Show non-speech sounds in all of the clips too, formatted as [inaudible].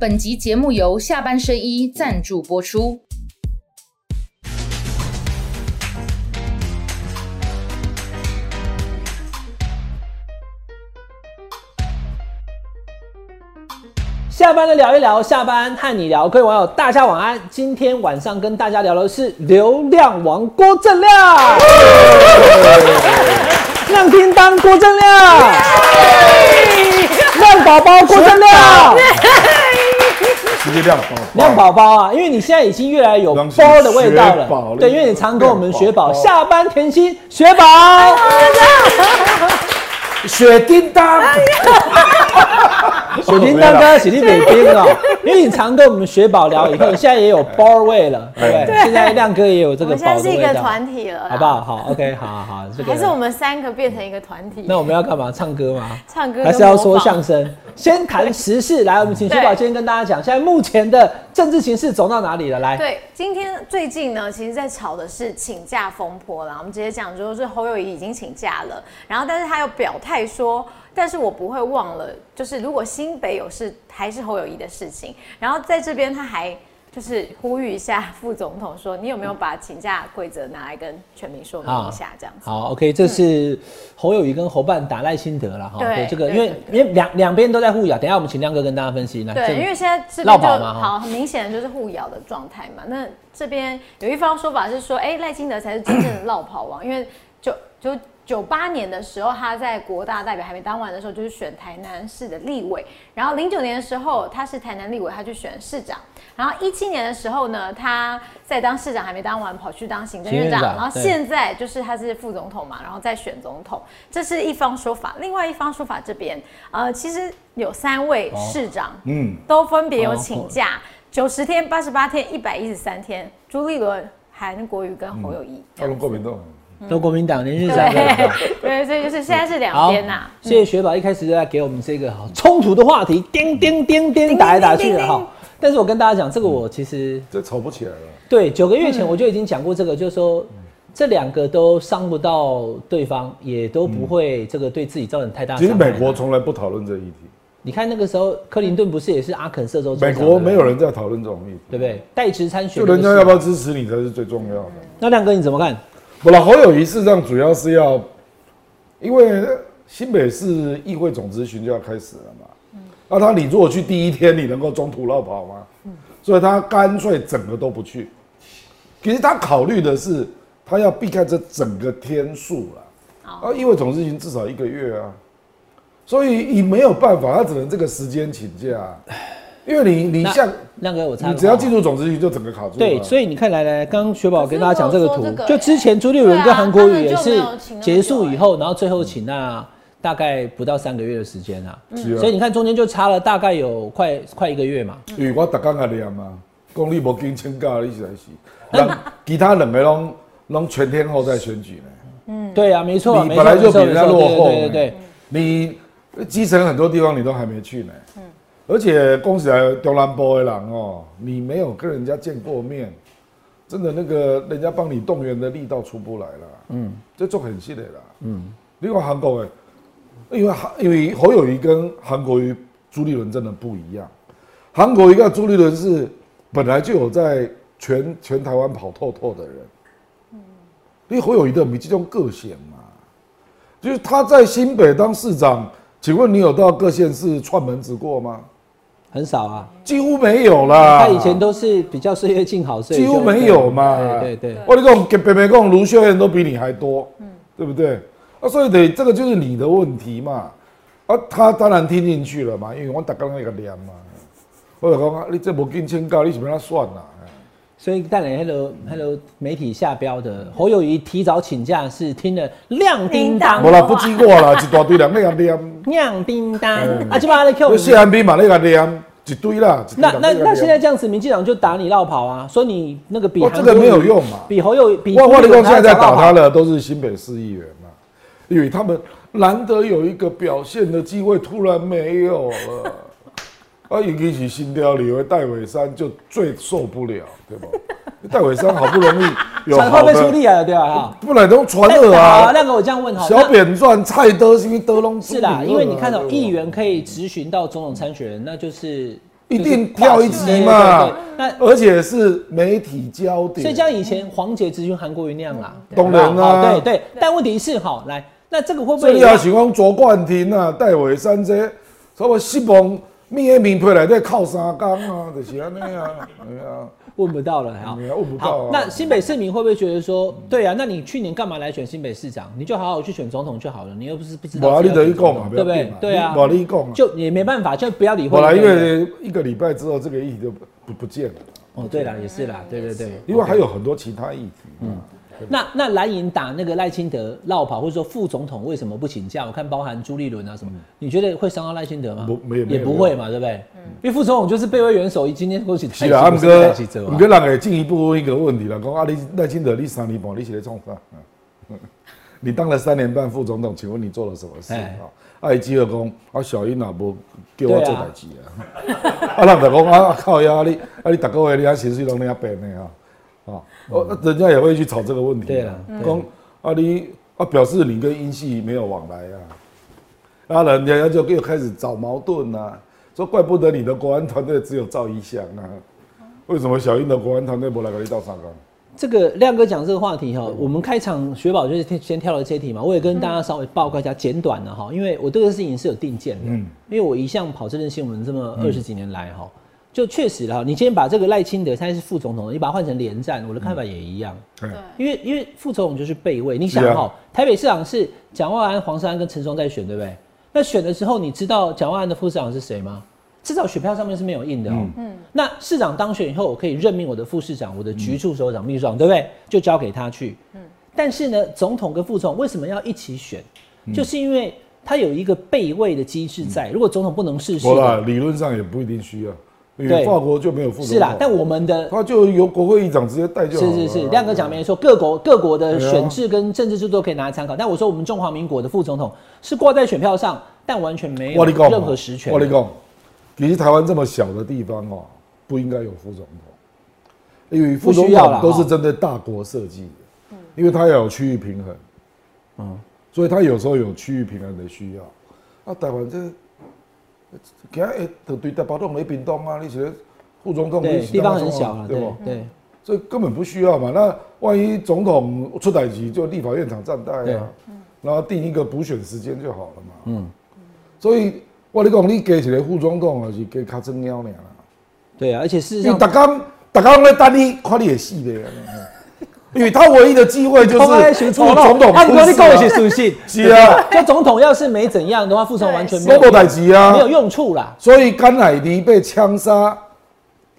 本集节目由下半身衣赞助播出。下班了聊一聊，下班和你聊，各位网友大家晚安。今天晚上跟大家聊的是流量王郭正亮，[laughs] 亮叮当郭正亮，[laughs] 亮宝宝郭正亮，[laughs] 直接亮亮宝宝啊，因为你现在已经越来有包的味道了，对，因为你常跟我们雪宝下班甜心雪宝，雪叮当。[laughs] 雪叮当跟雪地北冰哦，因为你常跟我们雪宝聊以后，现在也有包味了，[laughs] 对不对？现在亮哥也有这我个们现在是一个团体了，好不？好？好，OK，好好好，[laughs] 这个还是我们三个变成一个团体？那我们要干嘛？唱歌吗？唱歌还是要说相声？先谈时事，来，我们请雪宝先跟大家讲，现在目前的政治形势走到哪里了？来，对，今天最近呢，其实在吵的是请假风波啦。我们直接讲，就是侯友谊已经请假了，然后但是他又表态说，但是我不会忘了，就是如果新北有事，还是侯友谊的事情。然后在这边他还就是呼吁一下副总统说，你有没有把请假规则拿来跟全民说明一下？这样子。好，OK，这是侯友谊跟侯办打赖心得了哈。对这个，因为对因为两两边都在互咬，等一下我们请亮哥跟大家分析。来，这对，因为现在这绕边就跑嘛好，很明显的就是互咬的状态嘛。那这边有一方说法是说，哎、赖清德才是真正的落跑王，因为就就九八年的时候，他在国大代表还没当完的时候，就是选台南市的立委。然后零九年的时候，他是台南立委，他去选市长。然后一七年的时候呢，他在当市长还没当完，跑去当行政院长。然后现在就是他是副总统嘛，然后再选总统，这是一方说法。另外一方说法这边，呃，其实有三位市长，嗯，都分别有请假九十天、八十八天、一百一十三天。朱立伦、韩国瑜跟侯友谊，他们国民党，都国民党连续三个。对 [laughs] 对，所以就是现在是两好边呐。，谢谢雪宝一开始就在给我们这个好冲突的话题，叮叮叮叮打来打去的哈。但是我跟大家讲，这个我其实这吵不起来了。对九个月前我就已经讲过这个，就是说这两个都伤不到对方，也都不会这个对自己造成太大其。实美国从来不讨论这议题，你看那个时候克林顿不是也是阿肯色州州美长国没有，人在讨论这种议题，对不对？代职参选就，人家要不要支持你才是最重要的。那亮哥你怎么看？不了，侯友谊事实上主要是要，因为新北市议会总咨询就要开始了嘛。那他你如果去第一天，你能够中途绕跑吗？所以他干脆整个都不去。其实他考虑的是，他要避开这整个天数了。啊，议会总咨询至少一个月啊，所以你没有办法，他只能这个时间请假，因为你你那像亮哥我你只要话进入总咨询就整个卡住了。对，所以你看来来，刚刚雪宝跟大家讲这个图就之前朱立伦跟韩国瑜也是结束以后，然后最后请那大概不到三个月的时间啊，是啊所以你看中间就差了大概有快快一个月嘛。因为我逐工也念嘛，讲你无经请假，你实在是，人其他两个拢拢全天候在选举呢。嗯对啊，没错啊，你本来就比人家落后对对对，你基层很多地方你都还没去呢。而且恭喜来中南部的人哦，你没有跟人家见过面，真的那个人家帮你动员的力道出不来了。嗯，这做很细的啦。嗯，另外韩国的，因为韩因为侯友谊跟韩国瑜、朱立伦真的不一样。韩国瑜跟朱立伦是本来就有在全全台湾跑透透的人。嗯因为侯友谊的米这种个性嘛，就是他在新北当市长，请问你有到各县市串门子过吗？很少啊。几乎没有啦。他以前都是比较岁月静好，所以就几乎没有嘛。对对对，我跟你讲，给北北讲卢秀燕都比你还多，对不对？啊，所以得这个就是你的问题嘛。啊，他当然听进去了嘛，因为我打刚那个念嘛。我就讲啊，你这无跟请教，你是要他算啦？所以带来 Hello Hello 媒体下标的侯友谊提早请假是听了亮叮当无啦，不止我啦，[laughs] 一大堆人那个念。亮叮当啊，基本上在 Q 那谢安斌嘛，那个念一堆啦。那那那现在这样子，民进党就打你绕跑啊，说你那个比这个没有用嘛比侯友比我我跟你讲，现在在打打他的都是新北市议员嘛，因为他们难得有一个表现的机会，突然没有了。啊，尤其是新雕里为戴伟山就最受不了，对吧？[laughs] 戴伟山好不容易有传好的，会被出力了，对吧？不然都传那了啊。亮哥，我这样问哈，小扁传蔡德是因为德龙是啦，因为你看到议员，可以质询到总统参选人，那就是一定跳一级嘛那而且是媒体焦点。所以像以前黄杰咨询韩国瑜那样啦，当然啦好对对，但问题是哈，来，那这个会不所以会也让你也想讲卓冠廷啊、戴伟山这些，所以我希望面的名片来在靠三工啊，就是安尼啊，[laughs] 对啊，问不到了哈问不到好啊，。那新北市民会不会觉得说，对啊，那你去年干嘛来选新北市长？你就好好去选总统就好了，你又不是不知道无啊，自己要你得去讲对不对？对啊，无你讲啊。就也没办法，就不要理会。后来因为一个礼拜之后，这个议题就不不不见了，哦，对了，也是啦，对对对，因为还有很多其他议题。嗯，那那蓝营打那个赖清德绕跑，或者说副总统为什么不请假？我看包含朱立伦啊什么，你觉得会伤到赖清德吗？不没有也不会嘛，对不对？嗯因为副总统就是备位元首，今天恭喜是啦，啊，不是毋过赖清德啊毋过人会进一步问一个问题了，讲啊，你赖清德你三年半你是在创啥？嗯 [laughs] 你当了三年半副总统，请问你做了什么事哎啊？啊，伊只有讲啊，小英也无叫我做代志啊，[laughs] 啊，人就讲啊，靠呀，你啊，你逐个月你啊薪水拢那样变的啊，啊，哦，那人家也会去吵这个问题啊。对了，公啊，你啊表示你跟英系没有往来啊，那人家就又开始找矛盾啊，说怪不得你的国安团队只有赵一翔啊，为什么小英的国安团队不来跟你到上纲？这个亮哥讲这个话题哈，我们开场雪宝就是先挑了这题嘛，我也跟大家稍微报告一下简短的哈，因为我对这个事情是有定见的，嗯。因为我一向跑这件新闻这么二十几年来哈，就确实哈，你今天把这个赖清德现在是副总统，你把它换成连战，我的看法也一样，对因为因为副总统就是备位，你想哈，台北市长是蒋万安、黄珊安跟陈松在选，对不对？那选的时候，你知道蒋万安的副市长是谁吗？至少选票上面是没有印的哦。嗯，那市长当选以后，我可以任命我的副市长、我的局处首长、秘书长，对不对？就交给他去。嗯，但是呢，总统跟副总统为什么要一起选？就是因为他有一个备位的机制在。如果总统不能逝世不啦，理论上也不一定需要，因对法国就没有副总统是啦。但我们的他就由国会议长直接带就好了。是是是，亮哥讲没错，各国各国的选制跟政治制度都可以拿来参考。但我说我们中华民国的副总统是挂在选票上，但完全没有任何实权。我跟你讲，其实台湾这么小的地方哦，不应该有副总统，因为副总不需要啦统都是哈针对大国设计的，因为它要有区域平衡，嗯，所以他有时候有区域平衡的需要。啊，台湾这今日就对台北都没屏东啊，你觉得副总统地方很小了，对啊对不？对。所以根本不需要嘛。那万一总统出代级，就立法院长站代啊，然后定一个补选时间就好了嘛。嗯，所以我跟你讲，你加一个副总统啊，是加卡真鸟尔啦。对啊，而且事实上，大家大刚在等你看你的戏的，因为他唯一的机会就是副总统他说你跟我一起出属性，事啊，[laughs] [laughs] 就总统要是没怎样的话，副总完全没有代志啊没。有用处啦。所以甘乃迪被枪杀，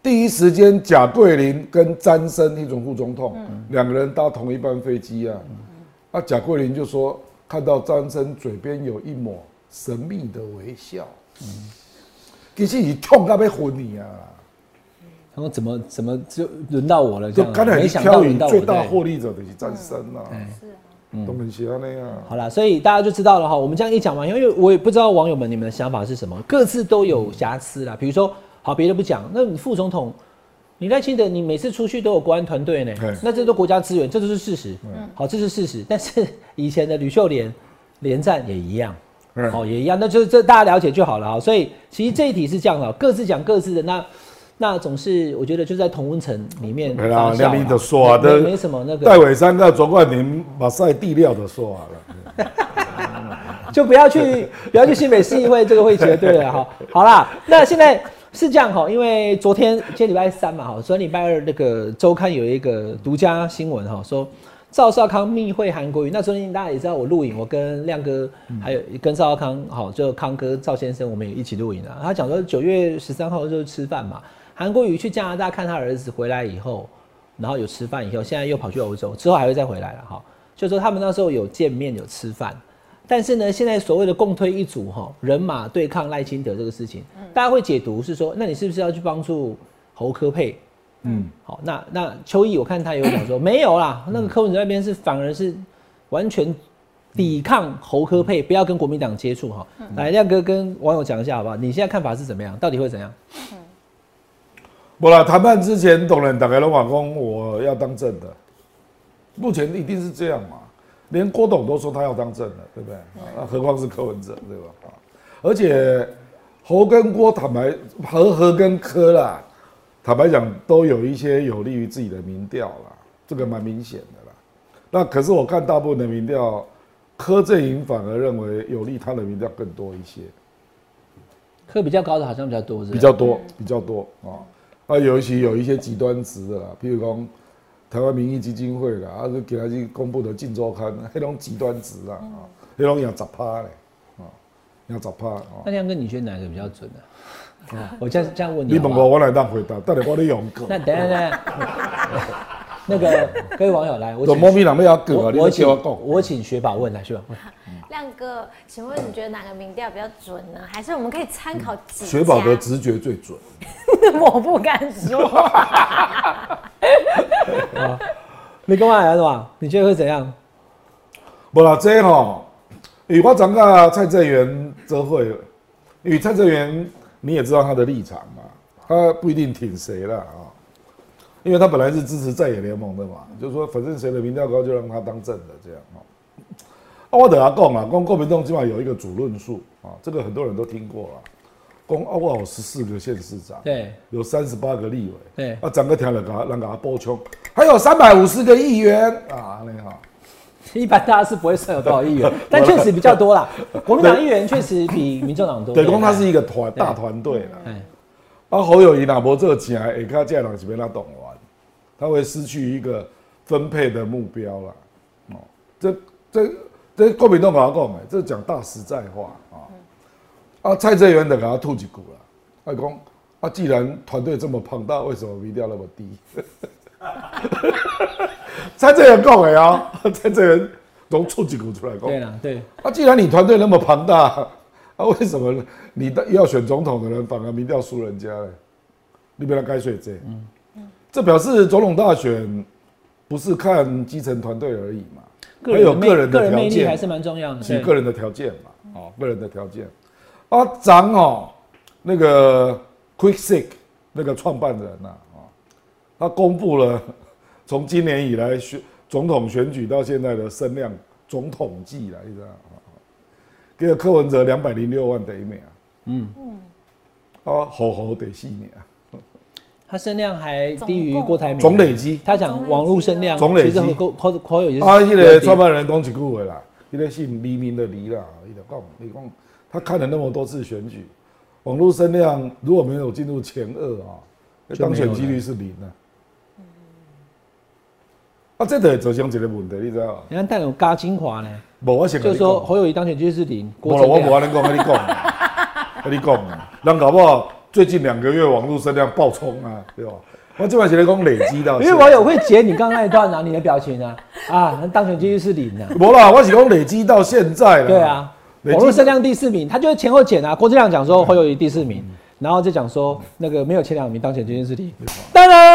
第一时间贾桂林跟詹森一种副总统，两个人搭同一班飞机啊。啊，贾桂林就说看到詹森嘴边有一抹神秘的微笑，其实你痛到要昏你啊！他说怎么怎么就轮到我了？就刚才没想到轮到我。最大对获利者就是詹森啊，都很喜欢那样。好啦，所以大家就知道了哈。我们这样一讲完，因为我也不知道网友们你们的想法是什么，各自都有瑕疵啦。比如说，好别的不讲，那你副总统，你赖清德，你每次出去都有国安团队呢，那这都国家资源，这都是事实。好，这是事实。但是以前的吕秀莲连战也一样，嗯哦，也一样，那就是这大家了解就好了哈。所以其实这一题是这样的，各自讲各自的，那那总是我觉得就在同温层里面没啦发酵那你就说啊没没什么那个戴伟山跟卓冠廷把赛地料的说完了。[laughs] 就不要去不要去新北市议会这个会绝对了哈。好啦，那现在是这样哈，因为昨天今天礼拜三嘛哈，昨天礼拜二那个周刊有一个独家新闻哈，说赵少康密会韩国瑜。那昨天大家也知道我录影，我跟亮哥还有跟赵少康好，就康哥赵先生我们也一起录影啊。他讲说九月十三号就是吃饭嘛，韩国瑜去加拿大看他儿子回来以后，然后有吃饭以后，现在又跑去欧洲，之后还会再回来了哈。就说他们那时候有见面有吃饭。但是呢，现在所谓的共推一组哈，人马对抗赖清德这个事情，大家会解读是说，那你是不是要去帮助侯科佩？嗯，好，那那邱毅我看他有讲说没有啦，那个柯文哲那边是反而是完全抵抗侯科佩，不要跟国民党接触哈。来，亮哥跟网友讲一下好不好？你现在看法是怎么样？到底会怎样？不啦，谈判之前，董人打开龙马公，我要当正的。目前一定是这样嘛？连郭董都说他要当正的，对不对？啊，何况是柯文哲，对吧？啊，而且侯跟郭坦白和和跟柯啦，坦白讲都有一些有利于自己的民调啦，这个蛮明显的啦。那可是我看大部分的民调，柯阵营反而认为有利他的民调更多一些，柯比较高的好像比较多，是是比较多比较多啊。啊，尤其有一些极端值的啦，譬如讲台湾民意基金会啦，啊，就给他去公布的《镜周刊》，那种极端值啦，啊，那种要十趴嘞，啊，要十趴啊。那亮哥，你觉得哪个比较准呢、啊？我这样这样问你你问我，我来当回答，但是我咧用过。那等一下等下，[laughs] 那个各位网友来，我我我请我讲。我请学宝问来，学宝问。亮哥，请问你觉得哪个民调比较准呢？还是我们可以参考几家？雪宝的直觉最准，[laughs] 我不敢说。[laughs] 你干嘛来是吧？你觉得会怎样？无啦，这吼，因为我长甲蔡正元则会，与蔡正元你也知道他的立场嘛，他不一定挺谁了啊，因为他本来是支持在野联盟的嘛，就是说反正谁的民调高就让他当正的这样啊。啊，我等下讲啊，讲国民党起码有一个主论述啊，这个很多人都听过了。讲啊，我有十四个县市长，对有三十八个立委，对啊，整个听了给他让给他补充，还有三百五十个议员啊，你好。一般大家是不会算有多少议员，[laughs] 但确实比较多啦。国民党 [laughs] 议员确实比民众党多。[laughs] 对，公他是一个团大团队啦。哎，啊，侯友谊若无做钱，下卡这人是被他动完，他会失去一个分配的目标啦。哦，这这这国民党跟他讲的，这讲大实在话啊。啊，蔡正元的给他吐几股了，他讲啊，既然团队这么庞大，为什么民调那么低？[laughs] 蔡正元讲的啊，蔡正元从吐几股出来讲。对啦，对，啊，既然你团队那么庞大，啊，为什么你的要选总统的人反而民调输人家呢？你不要该睡这，嗯，这表示总统大选不是看基层团队而已嘛，个人的个人的条件，力还是蛮重要的。对是个人的条件嘛，哦，个人的条件。啊，长哦，那个 Quick Sick 那个创办人呐、啊，他公布了从今年以来选总统选举到现在的声量总统计来，你知道啊？给了柯文哲两百零六万得一秒，嗯嗯，啊，好好得四秒，他声量还低于郭台铭。总累积。他讲网络声量，总累积其实和友也是。啊，那个创办人讲一句话啦，那个姓黎明的黎啦，伊就讲，你讲他看了那么多次选举，网络声量如果没有进入前二啊，当选几率是零啊。啊，这个造成一个问题，你知道吗？你看，但有加精华呢，无我先跟就是说侯友谊当选几率是零，无了，我郭正亮无安尼讲，跟你讲，[laughs] 跟你讲啊，人搞不好最近两个月网络声量爆冲啊，对吧？我这摆是在讲累积到，因为网友会截你刚刚那一段啊，你的表情啊，啊，那当选几率是零啊，不啦，我是讲累积到现在了。对啊，网络声量第四名，他就是前后减啊。郭志亮讲说侯友谊第四名，然后就讲说那个没有前两名当选几率是零，当当，就是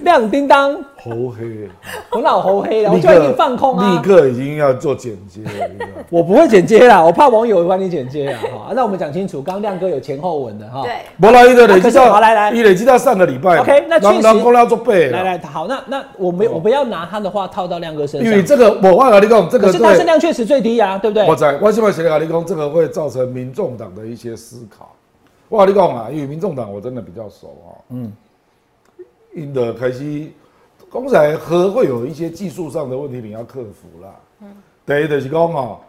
亮叮当，猴黑。我老猴黑了，我就已经放空啊立。刻已经要做剪接了？[laughs] 我不会剪接啦，我怕网友会帮你剪接啊。好，那我们讲清楚，刚刚亮哥有前后文的哈。对，无啦，伊的累积到，好来来你累积到上个礼拜。OK，那确实人人公要做背来来，好，那那我没我不要拿他的话套到亮哥身上，因为这个我我跟你讲，这个可是他声，量确实最低啊，对不对？我在我现在写跟你讲，这个会造成民众党的一些思考。我跟你讲啊，因为民众党我真的比较熟啊，嗯，因的开始，刚才和会有一些技术上的问题，你要克服啦。嗯，第一就是讲哈，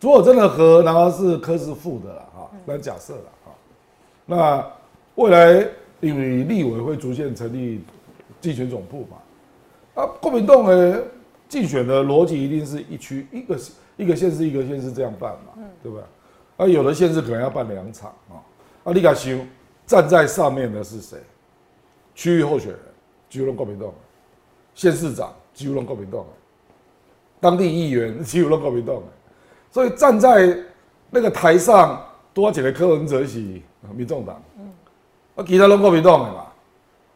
如果真的和然后是科是负的啦，哈，那假设了哈，那未来因为立委会逐渐成立竞选总部嘛，啊，国民党的竞选的逻辑一定是一区一个一个县市一个县市这样办嘛，对吧？啊，有的县市可能要办两场啊，啊，你敢想站在上面的是谁？区域候选人，几乎拢国民党的；县市长几乎拢国民党的；当地议员几乎拢国民党的。所以站在那个台上，多几个柯文哲是民众党，啊，其他拢国民党的嘛。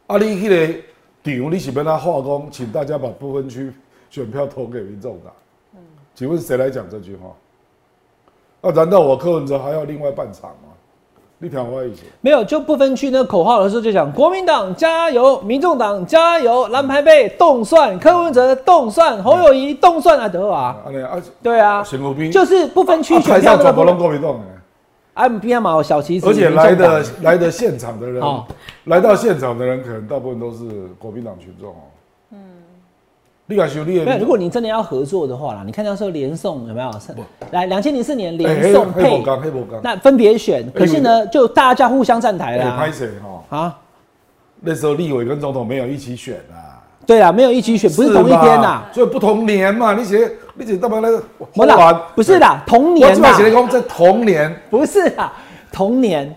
啊，你迄个场你是要他化工，请大家把部分区选票投给民众党。请问谁来讲这句话？啊，难道我柯文哲还要另外办场吗？你听我意思。没有，就不分区那个口号的时候就讲国民党加油，民众党加油，蓝牌被动算，柯文哲动算，侯友谊动算啊，德啊，啊，对啊，新湖边就是不分区啊选票那个部分拢国民党的，啊，边嘛有小旗子，而且来的来的现场的人哦，来到现场的人，可能大部分都是国民党群众哦。嗯，你敢修你没有，的如果你真的要合作的话啦，你看到时候连送有没有？来，两千零四年哎连黑宋配那分别选，可是呢，就大家互相站台哎，啦拍。谁哈？啊，那时候立委跟总统没有一起选啊，对啊，没有一起选，不是同一天呐嘛，所以不同年嘛。你写你写干嘛那个？不啦，不是啦，同年啦。基本写，的在同年，不是啦，同年，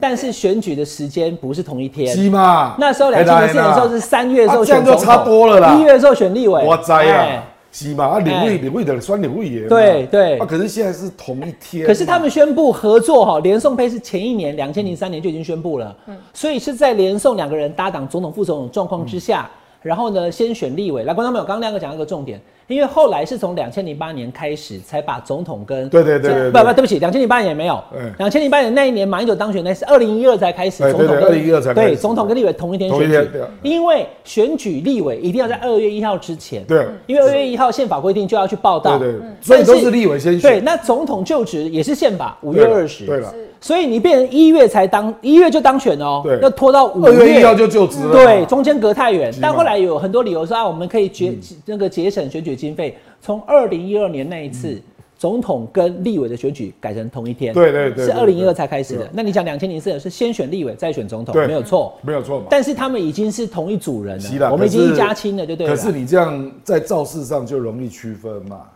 但是选举的时间不是同一天。是嘛？那时候两千零四年的时候是三月的时候选总统，差多了啦。一月的时候选立委，我知哎。啊，是嘛？啊，领哎位领位的酸领位也嘛。对对。啊，可是现在是同一天，可是他们宣布合作哈，连宋配是前一年两千零三年就已经宣布了，所以是在连宋两个人搭档总统副总统状况之下，然后呢先选立委。来，观众朋友，刚刚亮哥讲到一个重点，因为后来是从两千零八年开始才把总统跟对对对不不对。不起，两千零八年没有。哎，两千零八年那一年马英九当选，那是二零一二才开始对对2012才开始。对总统跟立委同一天选举。因为选举立委一定要在二月一号之前，对。因为二月一号宪法规定就要去报道，对对，所以都是立委先选。对，那总统就职也是宪法五月二十，对了，所以你变成一月才当，一月就当选哦，对。要拖到五月。一号就就职了。对，中间隔太远。但后来有很多理由说啊，我们可以节、那个节省选举经费，从二零一二年那一次。总统跟立委的选举改成同一天，对对对对是二零一二才开始的。那你讲两千零四年是先选立委再选总统，对没有错。没有错嘛。但是他们已经是同一组人了，我们已经一家亲了，就对了。可是你这样在造势上就容易区分嘛。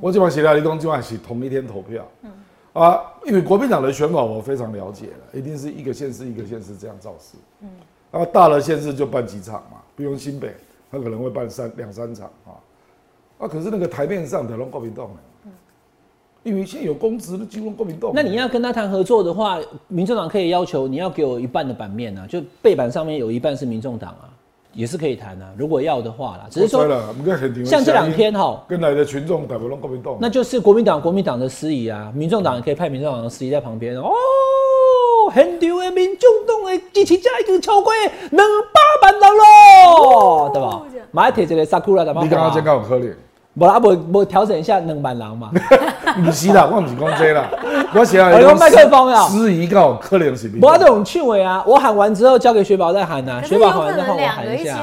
我今晚写了立功，今晚是同一天投票。嗯啊，因为国民党的选法我非常了解了，一定是一个县市一个县市这样造势。嗯，啊，大的县市就办几场嘛，比如新北，他可能会办三两三场啊。啊，可是那个台面上的拢国民党的，因为现在有公职的进入国民党。那你要跟他谈合作的话，民众党可以要求你要给我一半的版面啊，就背板上面有一半是民众党啊，也是可以谈啊。如果要的话啦，只是说像这两天哈，跟来的群众大部分国民党，那就是国民党国民党的司仪啊，民众党也可以派民众党的司仪在旁边哦。很丢的民众党的支持者已经超过两百万人咯，对吧？马上提一个萨库拉的你刚刚真够有可怜。无啦，无无调整一下两万人嘛。[laughs] 不是啦，我不是讲这啦，[laughs] 我写我用麦克风啊司仪告可能是民我这种趣味啊，我喊完之后交给雪宝再喊呐、可是雪宝喊完再换我喊一下。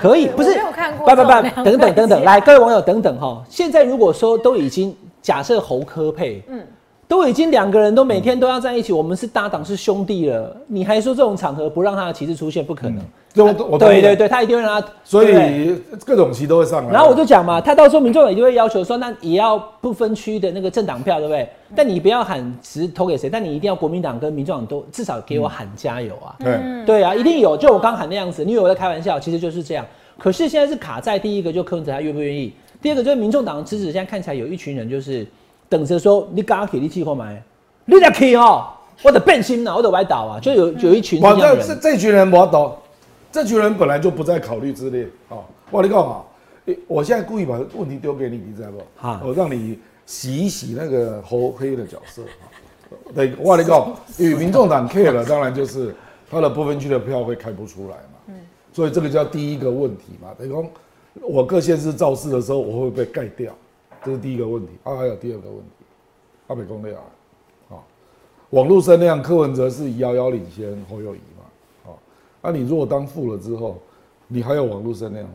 可以，不是没有看过不不不，等等等等，来，各位网友等等哈。现在如果说都已经假设侯科配，嗯，都已经两个人都每天都要在一起，我们是搭档是兄弟了，你还说这种场合不让他的旗帜出现，不可能。这对对对，他一定会让他。所以各种旗都会上来。然后我就讲嘛，他到时候民众党一定会要求说，那也要不分区的那个政党票，对不对？但你不要喊只投给谁，但你一定要国民党跟民众党都至少给我喊加油啊。对，对啊，一定有，就我刚喊那样子，你以为我在开玩笑，其实就是这样。可是现在是卡在第一个，就柯文哲他愿不愿意；第二个就是民众党的支持，现在看起来有一群人就是等着说，你刚刚给力气后买，你得去哦，我得变心了，我得歪倒啊，就有有一群这哇，这样人。这这群人我懂，这群人本来就不在考虑之列哦。我跟你讲啊，诶我现在故意把问题丢给你，你知道不？哈我让你洗一洗那个侯黑的角色。啊对，我跟你讲，[laughs] 与民众党 care 了，当然就是他的部分区的票会开不出来嘛。嗯，所以这个叫第一个问题嘛。等于说，我各县市造势的时候，我会被盖掉？这是第一个问题。啊，还有第二个问题，阿北公的啊，啊，网络声量，柯文哲是遥遥领先侯友谊那、你如果当副了之后，你还有网络声量吗？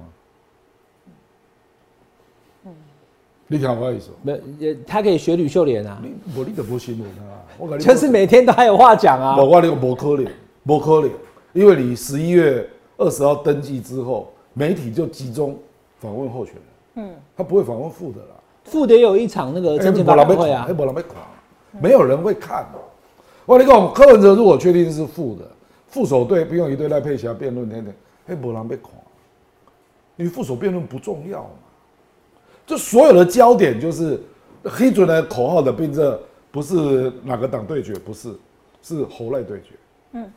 你听我意思，没，也他可以学吕秀莲啊，你无你就无新闻啊！就是每天都还有话讲啊我。我那个无可能，无可能，因为你十一月二十号登记之后，媒体就集中访问候选人，嗯，他不会访问副的啦。副的有一场那个政见发表会啊哎，，没人被看，没有人会看。我跟你讲，柯文哲如果确定是副的，副手对不用一对赖佩霞辩论等等，哎，没人被垮，因为副手辩论不重要嘛。这所有的焦点就是黑准的口号的并这不是哪个党对决，不是，是侯赖对决。嗯，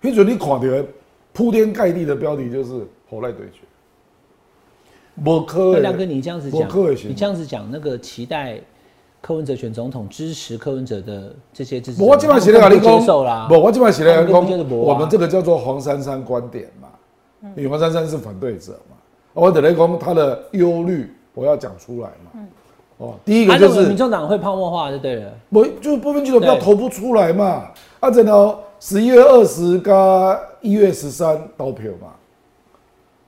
黑准你看到的铺天盖地的标题就是侯赖对决。我可能，那亮哥，你这样子讲你这样子讲，那个期待柯文哲选总统、支持柯文哲的这些支持，我基本写的跟你讲他们不接受啦。不，我基本写的跟你他们根本就是讲，没啊我们这个叫做黄珊珊观点嘛，因为黄珊珊是反对者嘛，我等于讲他的忧虑，我要讲出来嘛。哦，第一个就是民众党会泡沫化就对了。不就是部分区投票对投不出来嘛？啊，然后十一月二十加一月十三投票嘛，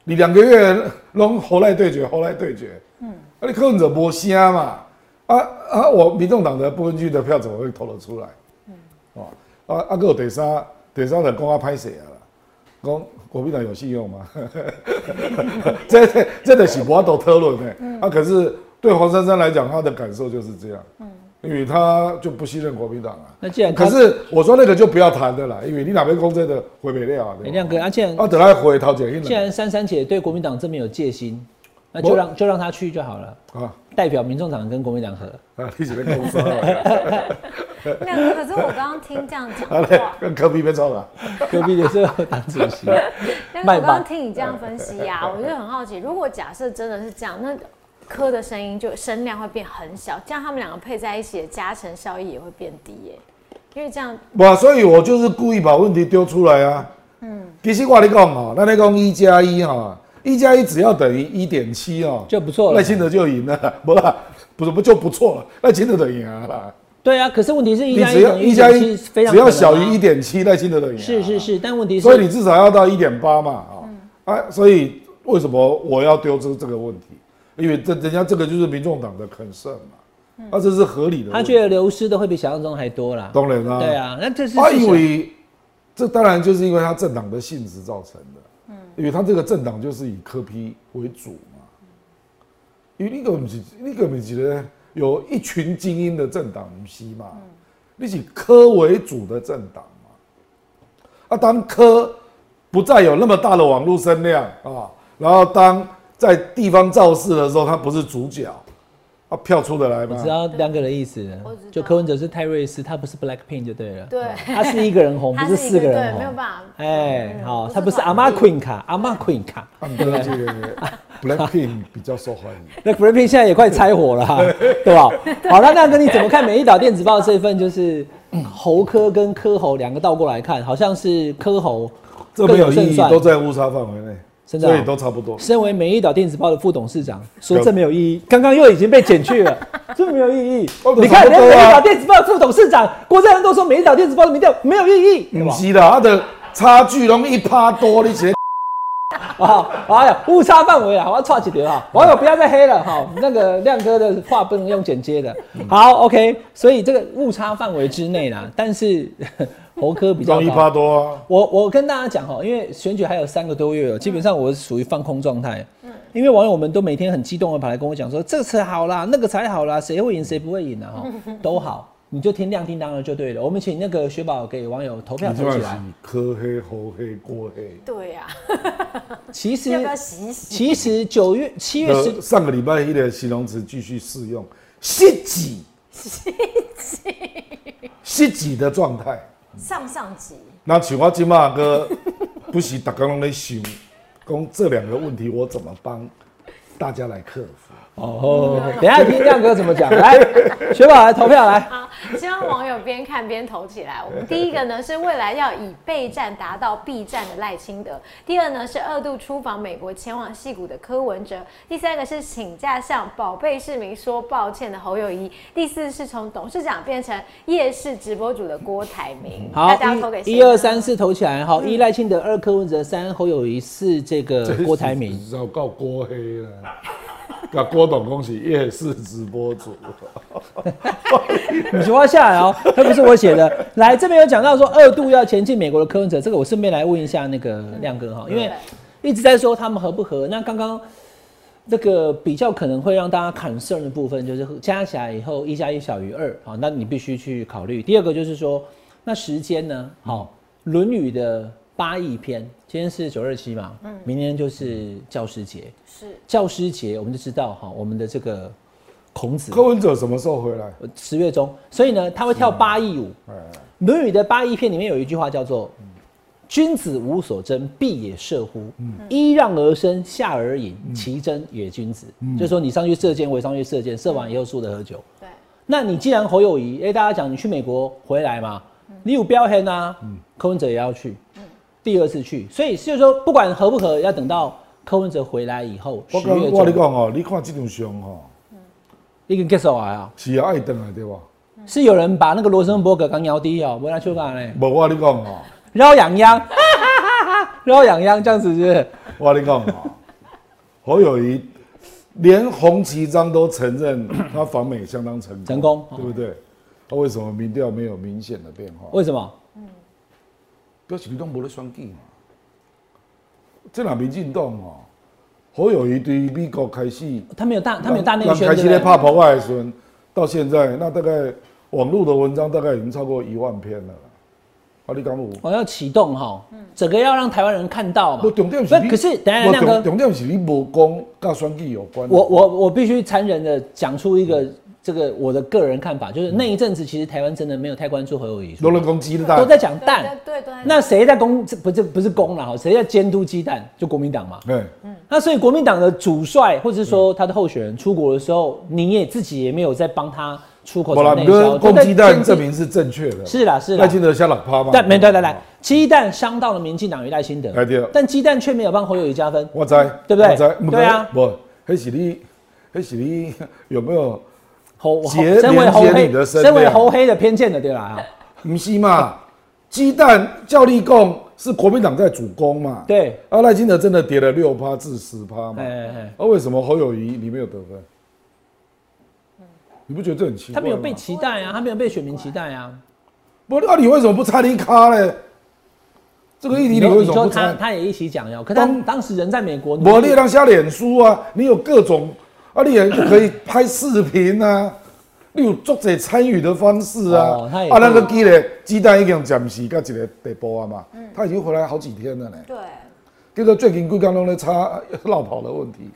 你两个月拢侯来对决，侯来对决，嗯，啊，你柯文哲无声嘛，啊啊，我民众党的部分区的票怎么会投得出来？嗯，哦，啊啊，还有第三，第三就讲啊歹势啊啦，讲国民党有信用吗？[laughs] 这这这的是我都讨论的，啊，可是对黄珊珊来讲，她的感受就是这样，嗯，因为她就不信任国民党啊。那既然可是我说那个就不要谈的啦，因为你哪边公正的回不了啊？亮哥，啊，既然啊，等他回陶姐既然珊珊姐对国民党这么有戒心，那就我让就让他去就好了，啊代表民众党跟国民党合。啊，你是在公司啊？[laughs] 亮哥，可是我刚刚听这样讲跟科比别吵了。隔壁的是党主席，[laughs] 但是我刚刚听你这样分析呀、[laughs] 我就很好奇，如果假设真的是这样，那科的声音就声量会变很小，这样他们两个配在一起的加成效益也会变低耶、因为这样哇，所以我就是故意把问题丢出来啊。嗯，其实我跟你讲哦，那你讲一加一哈，一加一只要等于一点七哦，就不错了赖清德就赢了，不啦，不是不就不错了，赖清德就赢了啦。对啊，可是问题是一加一等于一加一，非常只要小于一点七，赖清德就赢了。是是是，但问题是，所以你至少要到一点八嘛，啊、啊，所以为什么我要丢出这个问题？因为这人家这个就是民众党的 concern 嘛，啊，这是合理的。他觉得流失的会比想象中还多啦。当然啦、对啊，那这是他以为这当然就是因为他政党的性质造成的，嗯，因为他这个政党就是以科批为主嘛，因为那个不是那个不是有一群精英的政党不是嘛，你是科为主的政党嘛，啊，当科不再有那么大的网络声量啊，然后当在地方造势的时候，他不是主角，他票出得来吗我知？道两个的意思就柯文哲是泰瑞斯，他不是 Black Pink 就对了。对，他是一个人红，[laughs] 不是四个人红。没有办法哎，嗯好，他不是阿妈 Queen 卡，阿妈 Queen 卡。他们的这个 [laughs] Blackpink 比较受欢迎。那 Black Pink 现在也快拆火了哈，[laughs] 对吧？好，那亮哥你怎么看《美丽岛电子报》这份就是猴科跟科猴两个倒过来看，好像是科猴这没有意义，更胜算都在误差范围内，真的啊所以都差不多。身为美丽岛电子报的副董事长，说这没有意义，刚刚又已经被减去了，[laughs] 这没有意义哦。你看，美丽岛电子报的副董事长郭正人都说美丽岛电子报的民调没有意义，是的，他的差距容易一趴多，你写啊，哎呀，误差范围啊，我要岔几条啊，网友不要再黑了哈，那个亮哥的话不能用剪接的。好，OK，所以这个误差范围之内啦，但是 [laughs] 猴科比较一趴多啊。我我跟大家讲哈，因为选举还有三个多月哦，基本上我是属于放空状态。嗯，因为网友们都每天很激动的跑来跟我讲说，这个才好啦，那个才好啦，谁会赢谁不会赢啊？哈，[laughs] 都好，你就听亮叮当的就对了。我们请那个雪宝给网友投票投起来。科黑、猴黑、锅黑。对呀、其实要不要洗洗？其实九月七月十呃，上个礼拜一的形容词继续适用，稀挤，稀挤的状态。上上集那像我今嘛哥不是大家拢在想，讲这两个问题我怎么帮大家来克服？哦，等一下听亮哥怎么讲。来，雪宝来投票来。好，[laughs] 希望网友边看边投起来。我们第一个呢是未来要以备战达到 B 战的赖清德，第二呢是二度出访美国前往戏谷的柯文哲，第三个是请假向宝贝市民说抱歉的侯友谊，第四是从董事长变成夜市直播主的郭台铭。好大家要投给，谁一、二、三、四投起来。好，一赖清德，二柯文哲，三侯友谊，四这个郭台铭。要告郭黑了，甲郭董恭喜夜市直播主。[laughs] 你说下来哦，这不是我写的。来，这边有讲到说二度要前进美国的柯文哲，这个我顺便来问一下那个亮哥哈，因为一直在说他们合不合。那刚刚这个比较可能会让大家 concern 的部分，就是加起来以后一加一小于二，好，那你必须去考虑。第二个就是说，那时间呢？好，《论语》的八义篇，今天是九二七嘛，嗯。明天就是教师节。是。教师节我们就知道哈，我们的这个孔子。柯文哲什么时候回来？十月中，所以呢，他会跳八佾舞。哎，《论语》的八佾篇里面有一句话叫做“君子无所争，必也射乎？揖让而生，下而饮，其争也君子。”就是说你上去射箭，我也上去射箭，射完以后输的喝酒。对，那你既然侯友谊，哎、大家讲你去美国回来嘛，你有标签啊，柯文哲也要去，第二次去，所以就是说不管合不合，要等到柯文哲回来以后，我跟我跟你。讲哦，你看这张相吼，已经结束了啊，是啊，爱等啊对吧？是有人把那个罗森伯格刚摇低哦，不然就干呢，无我跟你讲哦，绕痒痒，[laughs] 绕痒痒这样子是不是？我跟你讲哦，侯友谊连洪其章都承认 [coughs] 他访美相当成功，成功对不对？那为什么民调没有明显的变化？为什么？表示你都无咧选举嘛。这两民进党哦，好友谊对美国开始，他没有大，他没有大内让宣，开始咧拍？破坏的时候，到现在那大概网络的文章大概已经超过一万篇了啦。啊，你讲有？我要启动哈，整个要让台湾人看到嘛不，。重点是你，可是等一下亮重点是你无讲跟选举有关。我我我必须残忍的讲出一个这个我的个人看法，就是那一阵子其实台湾真的没有太关注侯友谊，罗伦攻击的都在讲蛋。对对对，那谁在攻？这不是不是攻了哈？谁在监督鸡蛋？就国民党嘛。对，那所以国民党的主帅或者是说他的候选人出国的时候，你也自己也没有在帮他出口内销，你跟都在攻击弹监督证明是正确的。是啦是啦赖。清德下两趴嘛。但没对对对，鸡蛋伤到了民进党与赖清德哎对，但鸡蛋却没有帮侯友谊加分。我知，对不对我知，不对啊不，那是你，那是你有没有？侯结身为侯黑的，声身为量侯黑的偏见的对啦啊，[laughs] 不是嘛？鸡蛋叫立共是国民党在主攻嘛？。对，阿，赖金德真的跌了六趴至十趴嘛？哎哎哎，啊，为什么侯友谊你没有得分？你不觉得这很奇怪吗？他没有被期待啊，他没有被选民期待啊。不，那，你为什么不插你卡嘞？这个议题你为什么不插？他他也一起讲哟，可他当当时人在美国，我你让下脸书啊，你有各种啊，你也可以拍视频啊，你有作者参与的方式啊。啊，那个鸡嘞鸡蛋已经暂时到一个地步啊嘛，嗯他已经回来好几天了呢。对，就是最近贵刚拢在查绕跑的问题。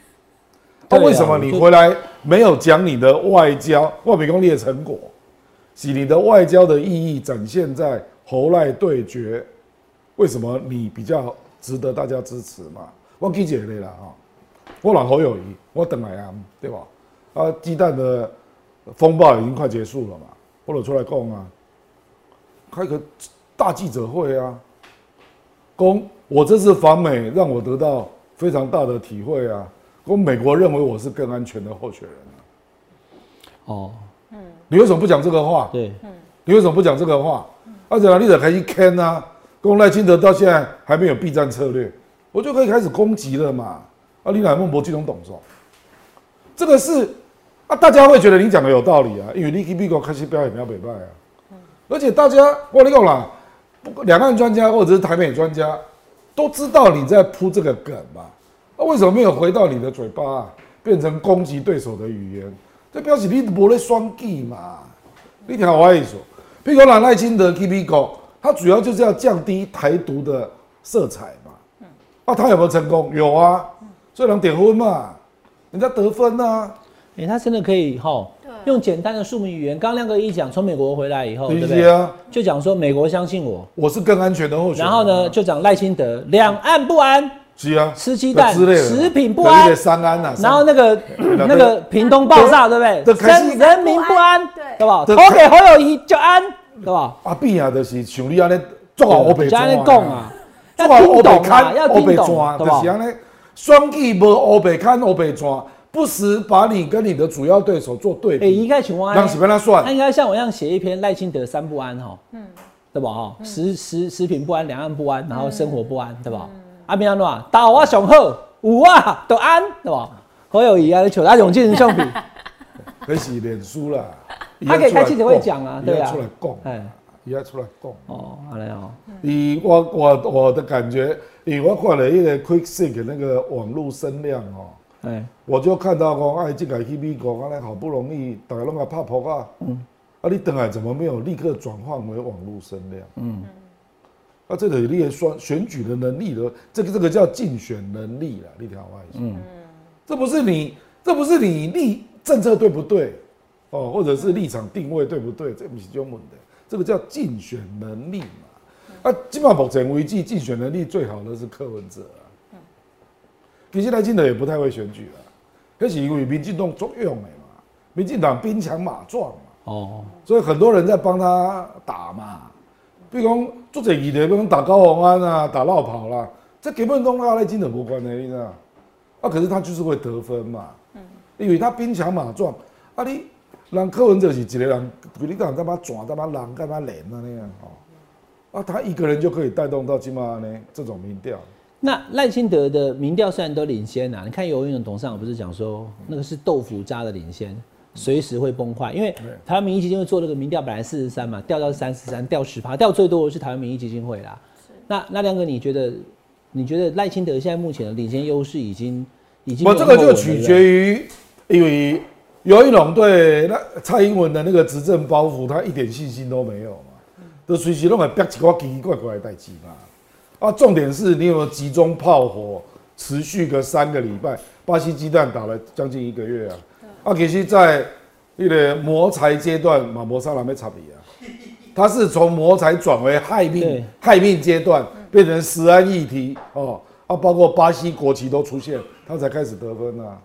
那、啊为什么你回来没有讲你的外交？我比讲你的成果，是你的外交的意义展现在侯赖对决。为什么你比较值得大家支持嘛？我记一个了哈，我老侯友谊，我等来啊，对吧？啊，鸡蛋的风暴已经快结束了嘛，我就出来讲啊，开个大记者会啊，公，我这次访美让我得到非常大的体会啊。公，美国认为我是更安全的候选人啊。哦，你为什么不讲这个话？对，你为什么不讲这个话？而且你得可以坑啊，公赖清德到现在还没有避战策略，我就可以开始攻击了嘛。啊，你乃孟博这种懂手，这个是啊，大家会觉得你讲的有道理啊，因为你去美国开始表演要北拜啊，而且大家我跟你讲啦，不过两岸专家或者是台美专家都知道你在铺这个梗嘛，啊、为什么没有回到你的嘴巴、啊，变成攻击对手的语言？这表示你无咧双计嘛？你听我意思，譬如讲赖清德去美国，他主要就是要降低台独的色彩嘛。啊，他有没有成功？有啊，所以人点分嘛，人家得分啊，哎，他真的可以哈，用简单的庶民语言。刚刚亮哥一讲，从美国回来以后，对不对？啊？就讲说美国相信我，我是更安全的候选。然后呢，就讲赖清德两岸不安，是啊，吃鸡蛋之类的，食品不安三安呐，然后那个那个屏东爆炸，对不对？人人民不安，对对吧？就投给侯友谊就安，对吧？阿扁啊，就是像你安尼做好欧北这样转讲啊，做好欧北要听懂啊，看要听懂，对吧？双计无欧北看欧北转，不时把你跟你的主要对手做对哎，应比，该请问让是被他他。应该像我一样写一篇赖清德三不安哈，嗯，对吧？哈，食食食品不安，两岸不安，然后生活不安，对吧？阿明安怎样？打我上好，有啊都安，对吧？侯友谊啊，求他永进相比，[laughs] 可是脸书啦，他可以开记者会讲啊对啊出来讲，哎，伊要出来讲。哦，好嘞哦，你我我我的感觉，以我看了一个 Quick Sync 的那个网络声量哦，哎，我就看到讲，哎，这个去美国，安尼好不容易大家拢个拍扑啊，嗯，啊，你等来怎么没有立刻转换为网络声量？嗯，啊，这个你的选选举的能力的，这个这个叫竞选能力了，你听我意思，嗯，这不是你，这不是你立政策对不对？哦，或者是立场定位对不对？这不是中文的，这个叫竞选能力嘛。啊，起码目前为止，竞选能力最好的是柯文哲啊。其实赖清德也不太会选举啊，那是因为民进党作用的嘛，民进党兵强马壮嘛，哦，所以很多人在帮他打嘛。比如讲做这议题，比如讲打高鸿安啊，打绕跑啦，这根本跟赖清德无关的，你知道？啊，可是他就是会得分嘛，嗯因为他兵强马壮啊，啊你，人柯文哲是一个人，规你讲干嘛转，干嘛人，干嘛连啊那样哦，啊他一个人就可以带动到起码呢这种民调。那赖清德的民调虽然都领先啊，你看游泳董事长不是讲说那个是豆腐渣的领先，随时会崩坏，因为台湾民意基金会做那个民调本来四十三嘛，掉到三十三，掉十趴，掉最多的是台湾民意基金会啦。那那亮哥，你觉得你觉得赖清德现在目前的领先优势已经已经？我这个就取决于，因为尤一龙对那蔡英文的那个执政包袱，他一点信心都没有嘛，都随时拢会逼一个奇奇怪怪的代志嘛。啊，重点是你有没有集中炮火，持续个三个礼拜？巴西鸡蛋打了将近一个月啊！啊，其实，在那个磨材阶段，马摩沙拉没差别啊。他是从磨材转为害命害命阶段，变成食安议题哦。啊，包括巴西国旗都出现，他才开始得分啊。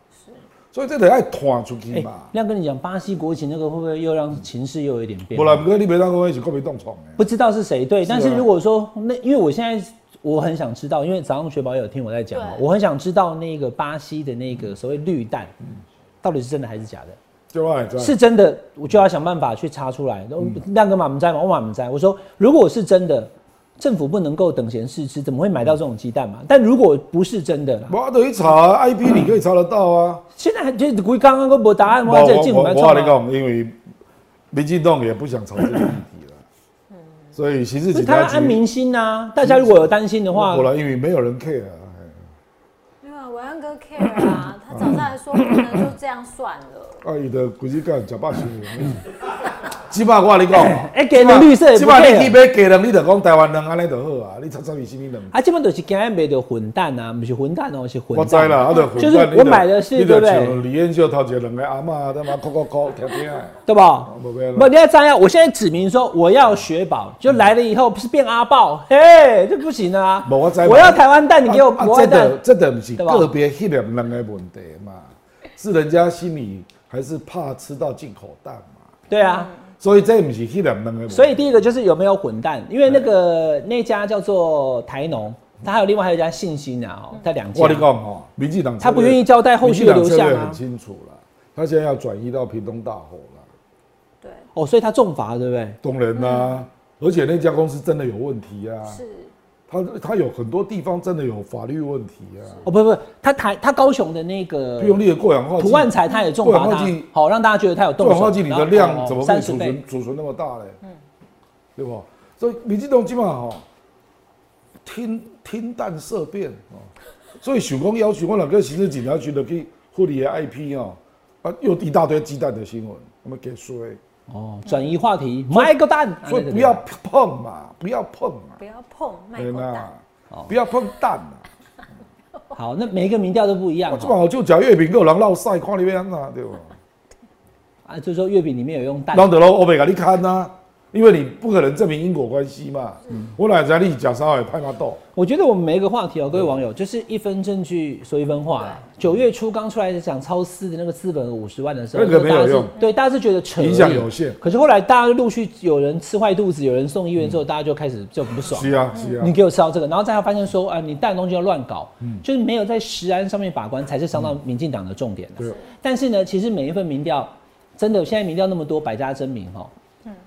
是，所以这得爱拖出去嘛。亮哥，你讲巴西国情那个会不会又让情势又有一点变？不然，哥你别当跟一起国民动创。不知道是谁对，但是如果说那，因为我现在。我很想知道，因为早上雪宝有听我在讲嘛，我很想知道那个巴西的那个所谓绿弹，到底是真的还是假的？是真的，我就要想办法去查出来。亮哥马明在吗？我马明在。我说，如果是真的，政府不能够等闲视之，怎么会买到这种鸡蛋嘛？但如果不是真的，我等于查 IP，你可以查得到啊。现在就估刚刚都没答案，我这进我我跟你讲，因为民进党也不想炒这个议题。所以其实他要安民心呐，大家如果有担心的话，我来因为没有人 care 啊。没有啊，伟安哥 care 啊，他早上还说不能就这样算了。啊，伊的估计干假把钱。[laughs] 起码我跟你讲，[laughs] 哎，给人绿色，起码你去买给人，你就讲台湾人安尼就好啊。你查查伊什么人？啊，基本就是今日买的混蛋啊，不是混蛋哦，是混蛋。我知啦，啊，就是我买的是对不对？李彦秀头前两个阿妈，他妈哭哭哭，听听对吧？不，你要这样，我现在指明说我要雪宝，就来了以后不是变阿豹，嘿，这不行啊！我我要台湾蛋，你给我国外蛋，这的不是个别一两人的问题嘛，是人家心里还是怕吃到进口蛋嘛？对啊。所以这不是去两两个。所以第一个就是有没有混蛋，因为那个那家叫做台农，他还有另外还有一家信心啊，哦，他两家。我跟你讲哈，民进党他不愿意交代后续的流向啊。很清楚了，他现在要转移到屏东大火了。对。哦，所以他重罚对不对？懂人呐，而且那家公司真的有问题啊。是。他他有很多地方真的有法律问题啊！哦不不，他台他高雄的那个用力的过氧化涂万才他也重罚他，好让大家觉得他有动。过氧化剂里的量怎么会储存储存那么大嘞？嗯，对不？所以民进党基本上哈，听听弹色变哦，所以许光要求我两个刑事警察局的去护理的 IP 哦，啊又一大堆鸡蛋的新闻，我们给说。哦，转移话题，卖个蛋，所以不要碰嘛，不要碰嘛，不要碰卖个蛋，不要碰蛋嘛。好，那每一个民调都不一样。这么好就讲月饼够人绕晒，看里面啊，对吧？啊，就是说月饼里面有用蛋。让得喽，我没给你看呐。因为你不可能证明因果关系嘛，我哪在你讲啥也拍他斗。我觉得我们每一个话题哦，各位网友，就是一分证据说一分话啦。九月初刚出来讲超私的那个资本五十万的时候，那个没有用，对，大家是觉得影响有限。可是后来大家陆续有人吃坏肚子，有人送医院之后，大家就开始就不爽。是啊，是啊。你给我吃到这个，然后再发现说啊，你带东西要乱搞，就是没有在食安上面把关，才是伤到民进党的重点。的。但是呢，其实每一份民调，真的现在民调那么多，百家争鸣哈。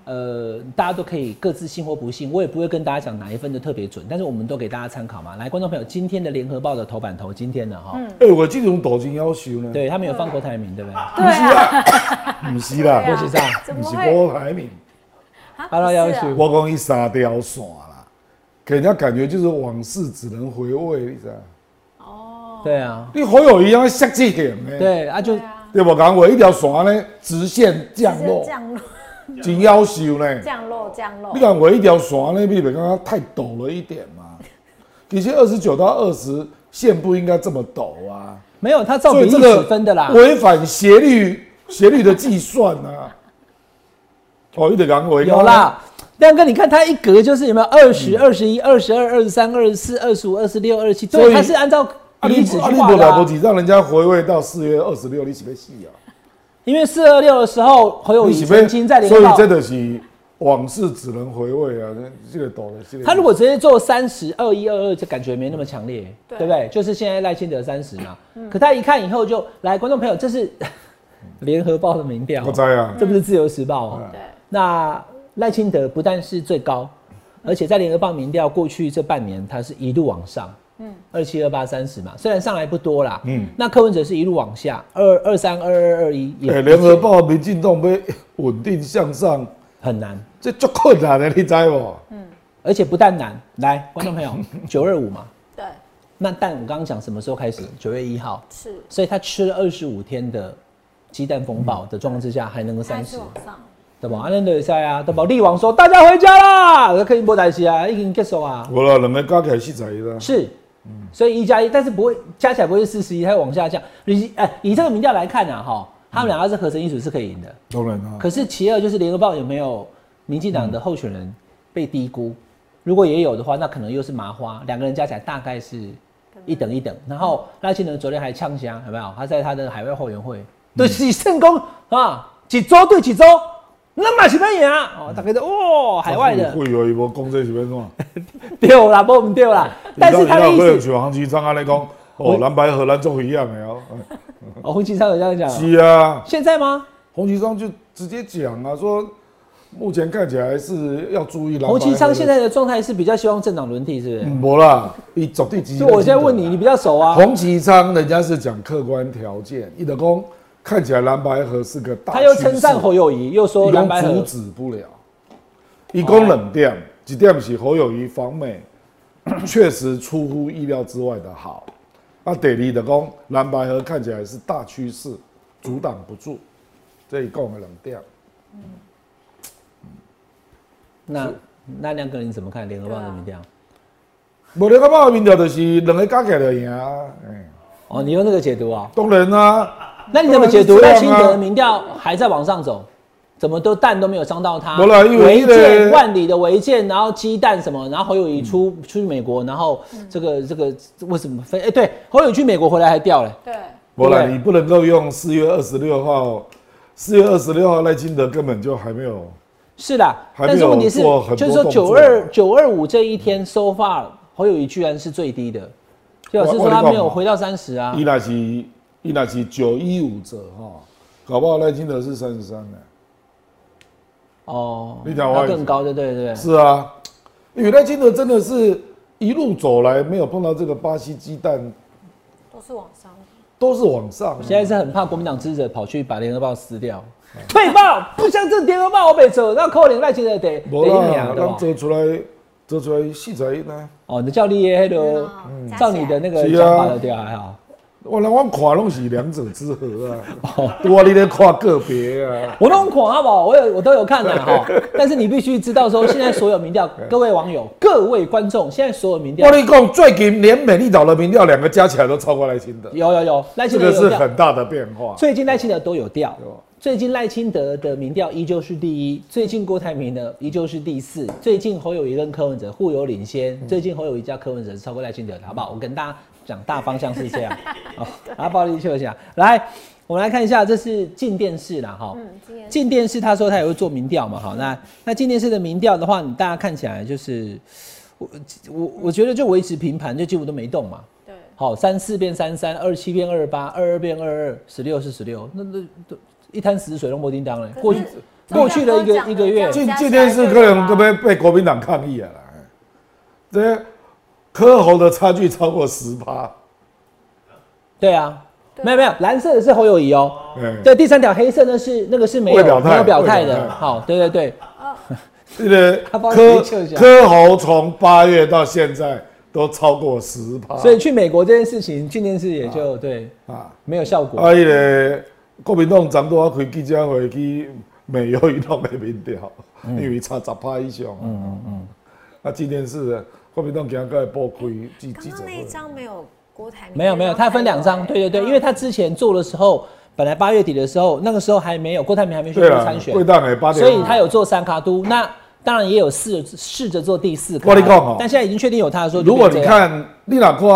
呃，大家都可以各自信或不信，我也不会跟大家讲哪一分的特别准，但是我们都给大家参考嘛。来，观众朋友，今天的联合报的头版头，今天的哈，哎，我这种抖金要求呢，对他们有放郭台铭，对不对？对啊，不是啦，不是这样，[laughs] 不是郭台铭，阿拉要求，我讲一沙雕线啦，给人家感觉就是往事只能回味，你知道？哦，对啊，你好友一样设计点呢，对啊，就对我讲我一条线呢，直线降落。降落。真要求呢，降落降落。你看我一条线呢，比比刚刚太陡了一点嘛。[laughs] 其实二十九到二十线不应该这么陡啊。没有，它照比例分的啦。违反斜率 [laughs] 斜率的计算啊。哦，一点刚我有啦。亮哥，你看它一格就是有没有二十二十一、二十二、二十三、二十四、二十五、二十六、二十七，所以它是按照历史去画的。让人家回味到四月二十六，你岂不戏啊？因为四二六的时候，侯友谊曾经在联所以真的是往事只能回味啊！这个懂了。他如果直接做三十二一二二，就感觉没那么强烈，对不对？就是现在赖清德三十嘛。可他一看以后就来，观众朋友，这是 [laughs] 联合报的民调我，知啊，这不是自由时报哦。对，那赖清德不但是最高，而且在联合报民调过去这半年，他是一路往上，嗯，二七二八三十嘛，虽然上来不多啦，嗯，那柯文哲是一路往下，二二三二二二一，也哎，联合报、民进党要稳定向上，很难，这足困难的，你知不？嗯而且不但难，来，观众朋友，[laughs] 九二五嘛，对，那但我刚刚讲什么时候开始？九月一号，是，所以他吃了二十五天的鸡蛋风暴的状况之下，还能够三十对吧？安德赛啊，对吧？力王说大家回家啦，那肯定不在戏啊，已经结束啊。我了，两个加起来四十一啦。是，所以一加一，但是不会加起来不会是四十一，它会往下降。你哎、以这个民调来看啊，哈，他们两个是合成一组是可以赢的。当然啊，可是其二就是联合报有没有民进党的候选人被低估？如果也有的话，那可能又是麻花，两个人加起来大概是一等一等。然后赖清德昨天还呛香，有没有？他在他的海外后援会对几圣功啊，几周对几周，那马西班牙哦，大概都哦海外的会有一波攻这是边种？[laughs] 丢啦，不我们丢啦。但是他的意思，像黄奇昌安尼讲，哦，蓝白河咱做一样的哦。[laughs] 哦，洪启昌有这样讲，是啊，现在吗？洪奇昌就直接讲啊，说目前看起来是要注意蓝白河洪启昌现在的状态是比较希望政党轮替，是不是？嗯没啦，伊绝对支持。所以我现在问你，你比较熟啊。洪其昌人家是讲客观条件，伊的公看起来蓝白河是个大他又称赞侯友谊，又说蓝白阻止不了。伊讲两点，一点是侯友谊访美 [coughs] 确实出乎意料之外的好，啊，第二的讲蓝白河看起来是大趋势，阻挡不住，这一共的两点。那那两个人你怎么看联合报的民调？无联合报的民调就是两个加起来就赢哦，你用这个解读啊？当然啊，那你怎么解读赖清德的民调还在往上走？怎么都蛋都没有伤到他？没啦因为违建万里的违建，然后鸡蛋什么，然后侯友谊出嗯出去美国，然后这个这个为什么飞？哎，对，侯友谊去美国回来还掉了。对，不然你不能够用四月二十六号，四月二十六号赖清德根本就还没有。是啦，还没有但是问题是做很，多就是说九二九二五这一天收发侯友谊居然是最低的，就表示说他没有回到三十啊伊。那是伊那是九一五折哈，搞不好赖清德是三十三呢。哦，你讲我意思要更高，对对对。是啊，因为赖清德真的是一路走来没有碰到这个巴西鸡蛋，都是往上，都是往上。现在是很怕国民党支持者跑去把联合报撕掉，退报不相证联合报我北走，那扣零赖清德得得无一年啦，对吧咱？做出来折出来四十一呢。哦，你叫你耶那个，嗯照你的那个是啊讲法的对还好。我那我看拢是两者之和啊，哦多你咧看个别啊。我都狂好不好？我有我都有看的哈，但是你必须知道说，现在所有民调，[laughs] 各位网友、各位观众，现在所有民调我跟你讲，最近连美丽岛的民调两个加起来都超过赖清德，有有有赖这个是清德有调，很大的变化。最近赖清德都有调。最近赖清德的民调依旧是第一，最近郭台铭呢依旧是第四，最近侯友谊跟柯文哲互有领先，最近侯友谊加柯文哲是超过赖清德的，好不好？我跟大家讲大方向是这样，好，然后暴力秀一下，来，我们来看一下，这是进电视啦，哈，嗯，今天进电视他说他也会做民调嘛，好，那那进电视的民调的话，你大家看起来就是，我我我觉得就维持平盘，就几乎都没动嘛。对，好，三四变三三，二七变二八，二二变二二，十六是十六，那那都一滩死水，龙波叮当嘞。过去过去的一个一个月，今今天是可能都被被国民党抗议了啦，这柯侯的差距超过十趴，对啊，没有没有，蓝色的是侯友谊哦。哎，对，第三条黑色呢是那个是没有表没有表态的。好，对对对，这个 [laughs] 他帮柯你救一下。柯侯从八月到现在都超过十趴，所以去美国这件事情，今天是也就对啊，没有效果。啊，迄个国民党昨多开记者会去美游一党的民调，因为差十趴以上，嗯嗯嗯，啊，今天是国民党今个报开记刚记者会。刚那一，张没有郭台铭，没有没有，他分两张，对对对，因为他之前做的时候，本来八月底的时候，那个时候还没有郭台铭还没宣布参，选贵，党的八点，所以他有做三卡都，那当然也有试试着做第四卡。我跟你讲哦但现在已经确定有他的时候，如果你看，立哪看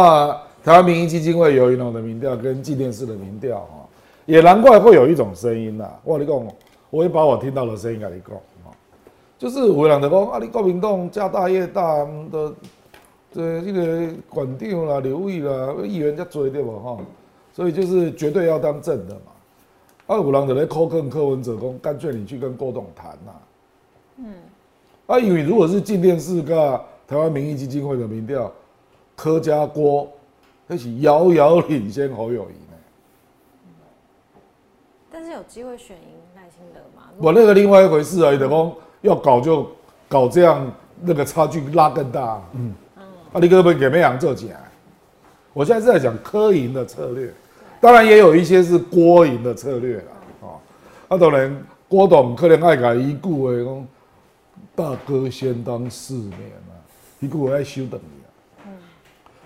台湾民意基金会有一种的民调跟纪电视的民调哈，也难怪会有一种声音呐。我跟你讲，我也把我听到的声音跟你讲。啊，就是有人就讲啊，你国民党家大业大嗯的，这这个管长啦、刘毅啦、议员家多对不哈？所以就是绝对要当正的嘛。啊，有人就咧扣跟柯文哲讲，干脆你去跟郭董谈呐、嗯，啊，因为如果是进电视噶台湾民意基金会的民调，柯家郭，那是遥遥领先侯友谊呢。但是有机会选赢赖清德吗？我那个另外一回事而已，的讲要搞就搞这样，那个差距拉更大。嗯，啊，你根本给没养这钱。我现在是在讲科赢的策略，当然也有一些是郭赢的策略啦。啊，啊，当然郭董可能爱改一句话讲，大哥先当世面啊，一句话爱修等你啊。嗯，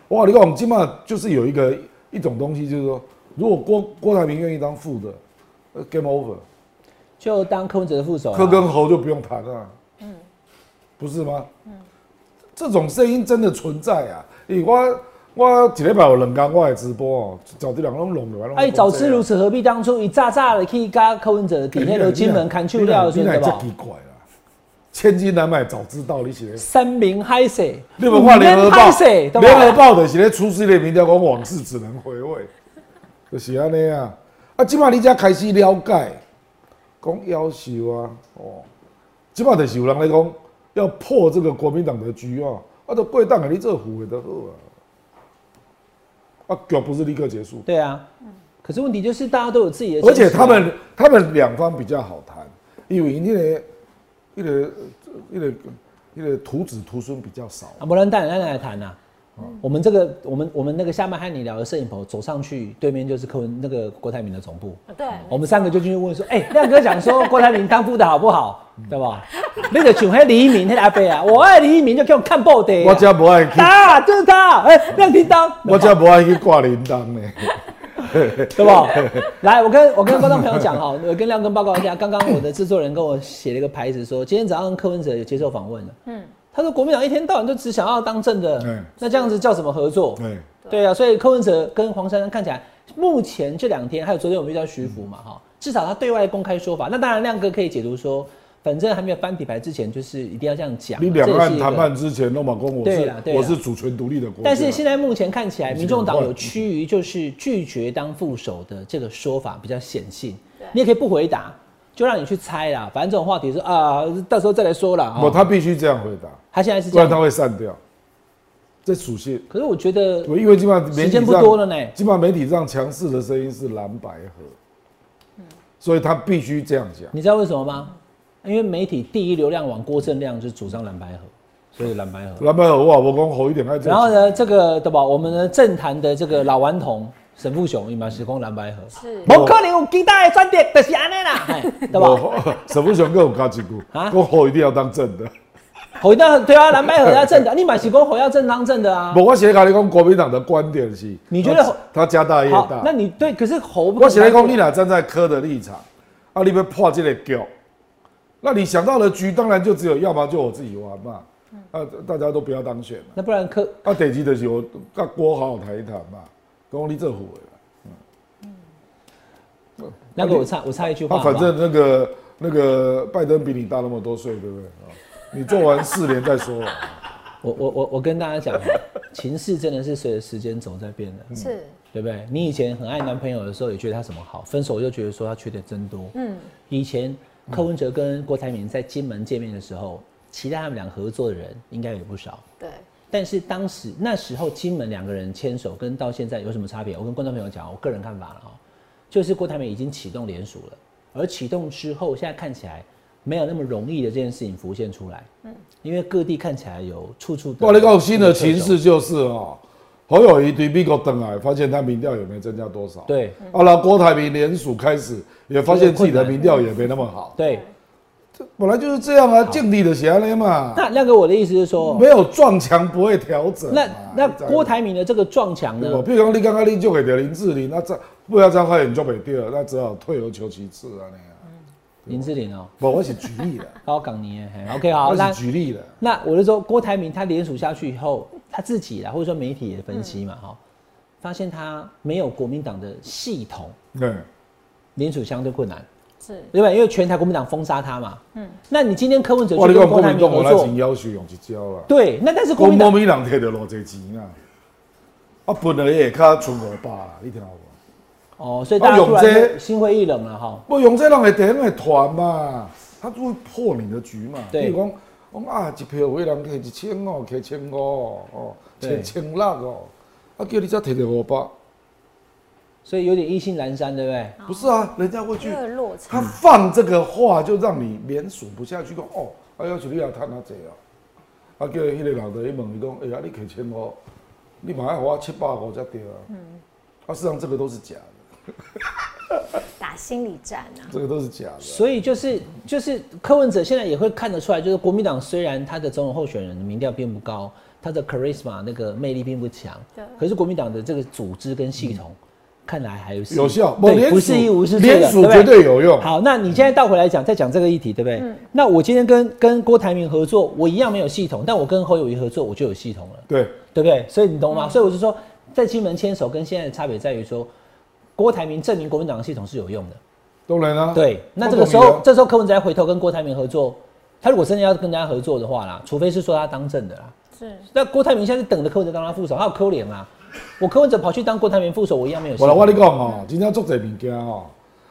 哇，你讲今嘛就是有一个一种东西，就是说，如果郭郭台铭愿意当副的呃，game over。就当柯文哲的副手啊。柯跟侯就不用谈了，嗯，不是吗？嗯，这种声音真的存在啊！咦，我我一礼拜有两天我的直播哦，找这两个拢哎，早知如此，何必当初？一炸炸的去加柯文哲底下的金门砍去掉，现在这奇怪啦！千金难买早知道，你是三明嗨死，你们看联合报？联合报的是咧出事的民调讲往事只能回味，就是安尼啊！啊，今晚你才开始了解。讲要求啊，哦，即码就是有人来讲要破这个国民党的局啊，啊，都贵党给你做虎的好啊，啊，局不是立刻结束？对啊，可是问题就是大家都有自己的，而且他们他们两方比较好谈，因为那个那个那个那个徒子徒孙比较少。啊，不然带奶奶来谈呐。我们这个，我们我们那个下面和你聊的摄影棚走上去，对面就是柯文那个郭台铭的总部。对，我们三个就进去问说：“哎，亮哥讲说郭台铭当副的好不好？[laughs] 对吧？那个像黑李一鸣那阿伯啊，我爱李一鸣就给我看报的。我家不爱去，他就是他。哎，亮叮当，我家不爱去挂铃铛呢，[laughs] 对吧？来，我跟我跟观众朋友讲哈，我跟亮哥报告一下，刚刚我的制作人跟我写了一个牌子，说今天早上柯文哲有接受访问了。嗯。他说：“国民党一天到晚就只想要当政的，那这样子叫什么合作？对对啊，所以柯文哲跟黄珊珊看起来，目前这两天还有昨天我们遇到徐福嘛，哈，至少他对外公开说法。那当然亮哥可以解读说，反正还没有翻底牌之前，就是一定要这样讲。你两岸谈判之前，都马公我是我是主权独立的国家。但是现在目前看起来，民众党有趋于就是拒绝当副手的这个说法比较显性。你也可以不回答。”就让你去猜啦，反正这种话题是啊，到时候再来说啦。不，他必须这样回答。他现在是，不然他会散掉。这属性。可是我觉得，因为基本上时间不多了呢。基本上媒体上强势的声音是蓝白河，嗯，所以他必须这样讲。你知道为什么吗？因为媒体第一流量网郭正亮就主张蓝白河，所以蓝白河。蓝白河哇，我讲好一点然后呢，这个对吧？我们的政坛的这个老顽童。沈富雄，伊嘛是讲蓝白河，是，无可能有其他的转折，就是安尼啦，[laughs] 对吧？沈富雄更有加一句，[laughs] 啊，我侯一定要当正的，侯一定要对啊，蓝白河要正的，[laughs] 你嘛是讲侯要正当正的啊？不，我写甲你讲国民党的观点是，你觉得他家大业大？那你对，可是侯，我写来讲，你俩站在科的立场，啊，你要破这个局，那你想到的局，当然就只有，要么就我自己玩嘛，啊，大家都不要当选，那不然科，啊，第二就是我跟郭好好谈一谈嘛。讲你这虎嗯嗯，那个我插我插一句话，反正那个那个拜登比你大那么多岁，对不对啊？你做完四年再说。[laughs] 我我我我跟大家讲，情势真的是随着时间走在变的，是，对不对？你以前很爱男朋友的时候，也觉得他什么好，分手又觉得说他缺点真多。嗯，以前柯文哲跟郭台铭在金门见面的时候，期待他们俩合作的人应该有不少。对。但是当时那时候金门两个人牵手，跟到现在有什么差别？我跟观众朋友讲，我个人看法了哈，就是郭台铭已经启动联署了，而启动之后，现在看起来没有那么容易的这件事情浮现出来。嗯，因为各地看起来有处处。哇，你个新的情势就是哦，侯友谊对美国登来，发现他民调也没增加多少。对，啊，那郭台铭联署开始，也发现自己的民调也没那么好。对。本来就是这样啊，尽力的下来嘛。那亮哥我的意思是说，没有撞墙不会调整。那那郭台铭的这个撞墙呢？比如讲你刚刚你就给掉林志玲，那这不要这样快点就给掉，那只好退而求其次啊那样。林志玲哦，不，我是举例的。[laughs] 高港尼，OK 好，那举例的。那我就说郭台铭他联署下去以后，他自己啦，或者说媒体也分析嘛，哈，发现他没有国民党的系统，对，联署相对困难。是，对吧？因为全台国民党封杀他嘛。嗯。那你今天柯文哲去跟郭台铭合作，要求用去交了。对，那但是国民党摕到偌济钱啊，啊，本来也卡存五百，你听好无？哦，所以大家突然心灰意冷了哈。不，用这人会点会团嘛，他就会破你的局嘛。对比如讲，讲啊，一票有人摕一千五，摕千五哦，对摕千六哦，啊，叫你才摕到五百，所以有点意兴阑珊，对不对？不是啊，人家会去他，放这个话就让你连数不下去，讲哦，啊，要求你要赚哪济哦，啊，叫迄个老头一问伊讲，哎呀，你摕千五，你嘛要花我七八五才对啊。嗯，啊，事实上这个都是假的，打心理战啊。这个都是假的。所以就是就是柯文哲现在也会看得出来，就是国民党虽然他的总统候选人的民调并不高，他的 charisma 那个魅力并不强，对可是国民党的这个组织跟系统。看来还是有效，对，不是一无是处的，联署对绝对有用。好，那你现在倒回来讲，再讲这个议题，对不对？嗯那我今天跟跟郭台铭合作，我一样没有系统，但我跟侯友谊合作，我就有系统了，对，对不对？所以你懂吗？所以我就说，在金门牵手跟现在的差别在于说，郭台铭证明国民党的系统是有用的。当然啊。对，那这个时候，这时候柯文哲要回头跟郭台铭合作，他如果真的要跟大家合作的话啦，除非是说他当政的啦。是那郭台铭现在是等着柯文哲当他副手，他有抠脸啊。[laughs] 我柯文哲跑去当郭台铭副手，我一样没有。我来，我跟你讲哦，今天做这物件哦，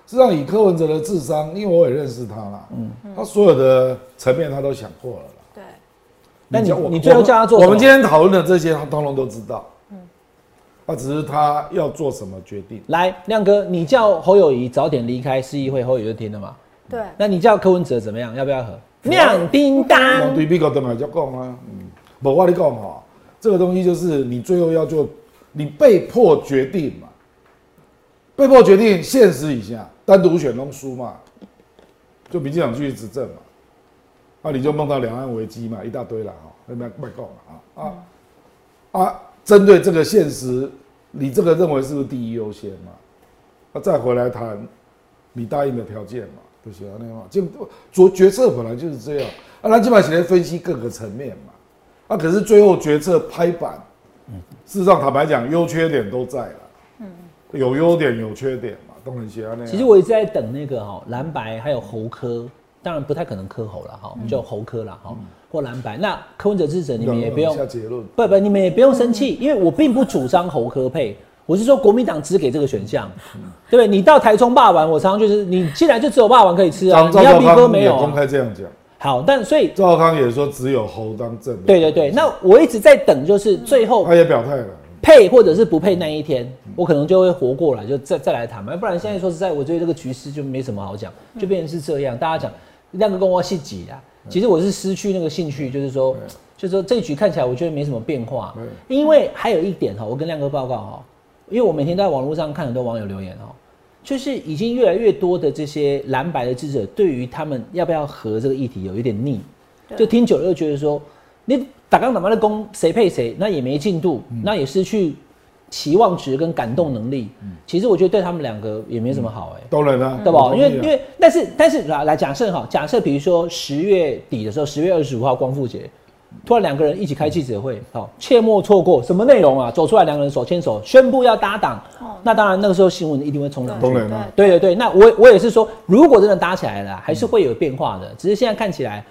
实际上以柯文哲的智商，因为我也认识他啦，嗯，他所有的层面他都想过了啦。对，那你你最后叫他做我们今天讨论的这些，他通通都知道。嗯，他只是他要做什么决定。来，亮哥，你叫侯友谊早点离开市议会，侯友谊就听了嘛？对，那你叫柯文哲怎么样？要不要和？亮叮往当，对美国等来才讲啊，嗯，不，我跟你讲哈，这个东西就是你最后要做，你被迫决定嘛，被迫决定，现实以下，单独选弄输嘛，就民进党继续执政嘛，那、你就梦到两岸危机嘛，一大堆了哈，那边卖讲啊啊啊，针对这个现实，你这个认为是不是第一优先嘛？那、再回来谈你答应的条件嘛，不行啊那样嘛，就做决策本来就是这样。啊，那基本上来分析各个层面嘛，啊，可是最后决策拍板，事实上坦白讲，优缺点都在了，有优点有缺点嘛，都很喜欢那样。其实我一直在等那个哈蓝白还有侯科，当然不太可能科侯了哈，就侯科了哈，或蓝白。那柯文哲支持者你们也不用下结论，不不，你们也不用生气，因为我并不主张侯科配，我是说国民党只给这个选项，对不对？你到台中霸王，我常常就是你进来就只有霸王可以吃啊，你要逼哥没有啊。开这样讲，好，但所以赵康也说只有侯当正的，对对对，那我一直在等，就是最后他也表态了，配或者是不配那一天，我可能就会活过来，就再再来谈嘛。不然现在说实在，我觉得这个局势就没什么好讲，就变成是这样。大家讲亮哥跟我细挤啊，其实我是失去那个兴趣，就是说，就是说这一局看起来我觉得没什么变化。因为还有一点哈，我跟亮哥报告哈，因为我每天都在网络上看很多网友留言哦，就是已经越来越多的这些蓝白的支持者，对于他们要不要和这个议题有一点腻，就听久了又觉得说，你打刚打完的攻谁配谁，那也没进度，那也失去期望值跟感动能力。其实我觉得对他们两个也没什么好哎、当然了，对吧？因为因为但是但是来来假设哈，假设比如说十月底的时候，十月二十五号光复节，突然两个人一起开记者会，好，切莫错过，什么内容啊？走出来两个人手牵手，宣布要搭档，那当然那个时候新闻一定会冲上去。对对对，那我我也是说，如果真的搭起来了，还是会有变化的，只是现在看起来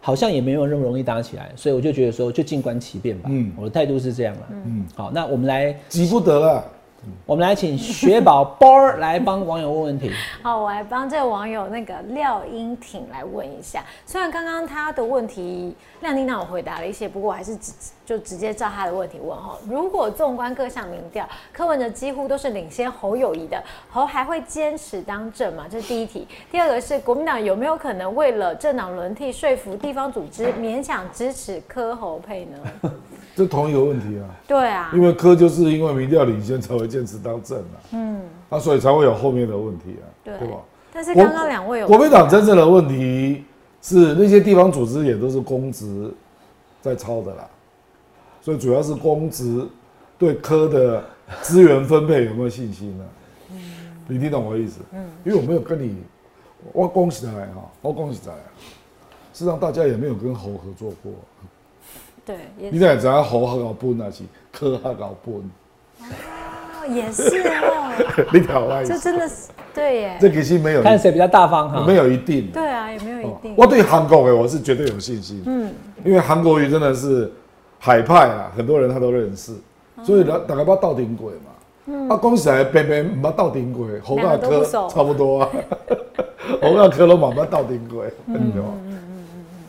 好像也没有那么容易搭起来，所以我就觉得说，就静观其变吧。嗯嗯，我的态度是这样了。嗯，好，那我们来急不得了。我们来请雪宝波儿来帮网友问问题。[laughs] 好，我来帮这个网友那个廖英挺来问一下。虽然刚刚他的问题亮叮当我回答了一些，不过我还是只就直接照他的问题问哈。如果纵观各项民调，柯文哲几乎都是领先侯友谊的，侯还会坚持当政吗？这是第一题。第二个是国民党有没有可能为了政党轮替说服地方组织勉强支持柯侯配呢？[laughs] 这同一个问题啊，对啊因，为柯就是因为民调领先才会坚持当政啊，嗯，啊，所以才会有后面的问题啊，对对吧？但是刚刚两位有国民党真正的问题是那些地方组织也都是公职在操的啦，所以主要是公职对科的资源分配有没有信心呢、你听懂我的意思？嗯，因为我没有跟你，我恭喜他哈，我恭喜他。事实上，大家也没有跟侯合作过。对，也你哪知道侯较搞本还是科较搞本？哦也是哦，[laughs] 你挑我意这，真的是对耶。这其实没有看谁比较大方哈。没有一定。对啊，也没有一定。我对韩国的我是绝对有信心，嗯，因为韩国瑜真的是海派啊，很多人他都认识，所以大大概不到顶鬼嘛。啊，讲实在，偏偏唔捌斗阵过，侯两亚科个都不熟。差不多啊，侯亚科都嘛捌斗阵过，对吧？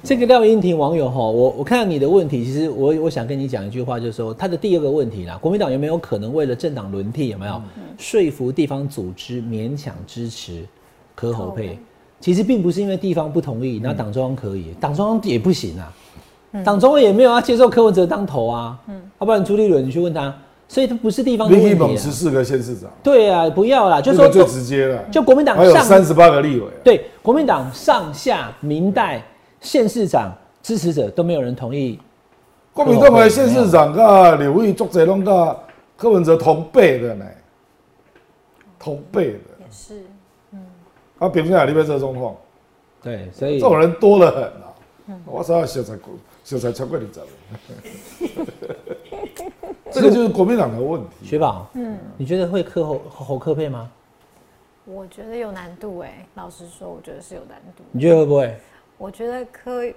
这个廖英婷网友哈，我我看到你的问题，其实我我想跟你讲一句话，就是说他的第二个问题啦，国民党有没有可能为了政党轮替，有没有？说服地方组织勉强支持柯侯配？其实并不是因为地方不同意，那党中央可以，党中央也不行啊，党中央也没有要接受柯文哲当头啊，嗯，要不然朱立伦你去问他，所以他不是地方的你去问题啊。猛十四个县市长，对啊，不要啦，就说这个最直接了，就国民党还有上三十八个立委，对国民党上下明代县市长支持者都没有人同意。国民党的县市长跟刘毅作者拢甲柯文哲同辈的呢，同辈的。也是，嗯。啊，凭啥你要这状况？对，所以这种人多得很啊！我操，小才小才超过二十个，[laughs] 这个就是国民党的问题。雪宝，嗯，你觉得会克侯侯克配吗？我觉得有难度哎。老实说，我觉得是有难度。你觉得会不会？我觉得柯，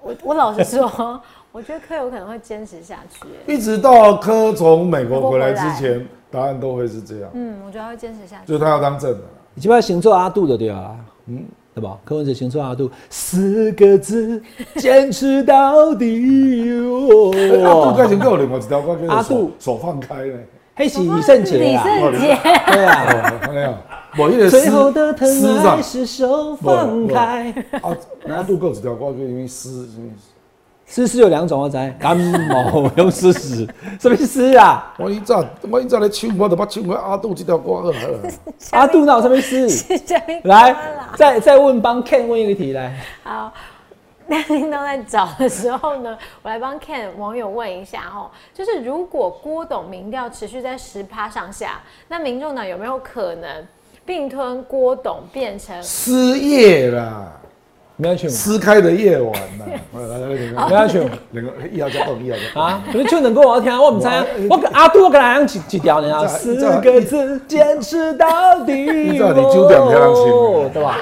我我老实说，[laughs] 我觉得柯有可能会坚持下去哎。一直到柯从美国回来之前，答案都会是这样，嗯，我觉得他会坚持下去。就是他要当政的。你就要行做阿杜的对啊，嗯，对吧？柯文哲行出阿杜，四个字，坚持到底。阿杜开始跟我另外一条歌阿杜。手手放开呢。黑喜李圣杰李啊，圣杰，对啊，哦，看到某一个最后的疼爱是手放开。阿，阿杜够一条歌叫因为诗，诗诗有两种，我知，感冒用诗诗，什么诗啊？我以前我以前咧唱，我就捌唱过阿杜这条歌好了。阿杜那有什么诗？下面 [laughs] 来，再再问帮 Ken 问一个题来。好，那叮当在找的时候呢，我来帮 Ken 网友问一下哦，就是如果郭董民调持续在十趴上下，那民众党有没有可能并吞郭董变成？失业啦，没安全撕开的夜晚呐。[laughs] 没安全两个一号加动，一号加。啊！你们唱两歌我要听，我唔知啊。我跟阿杜我跟他唱一一条呢啊，你四知道个字，坚持到底。你知道你九点才能唱哦对吧？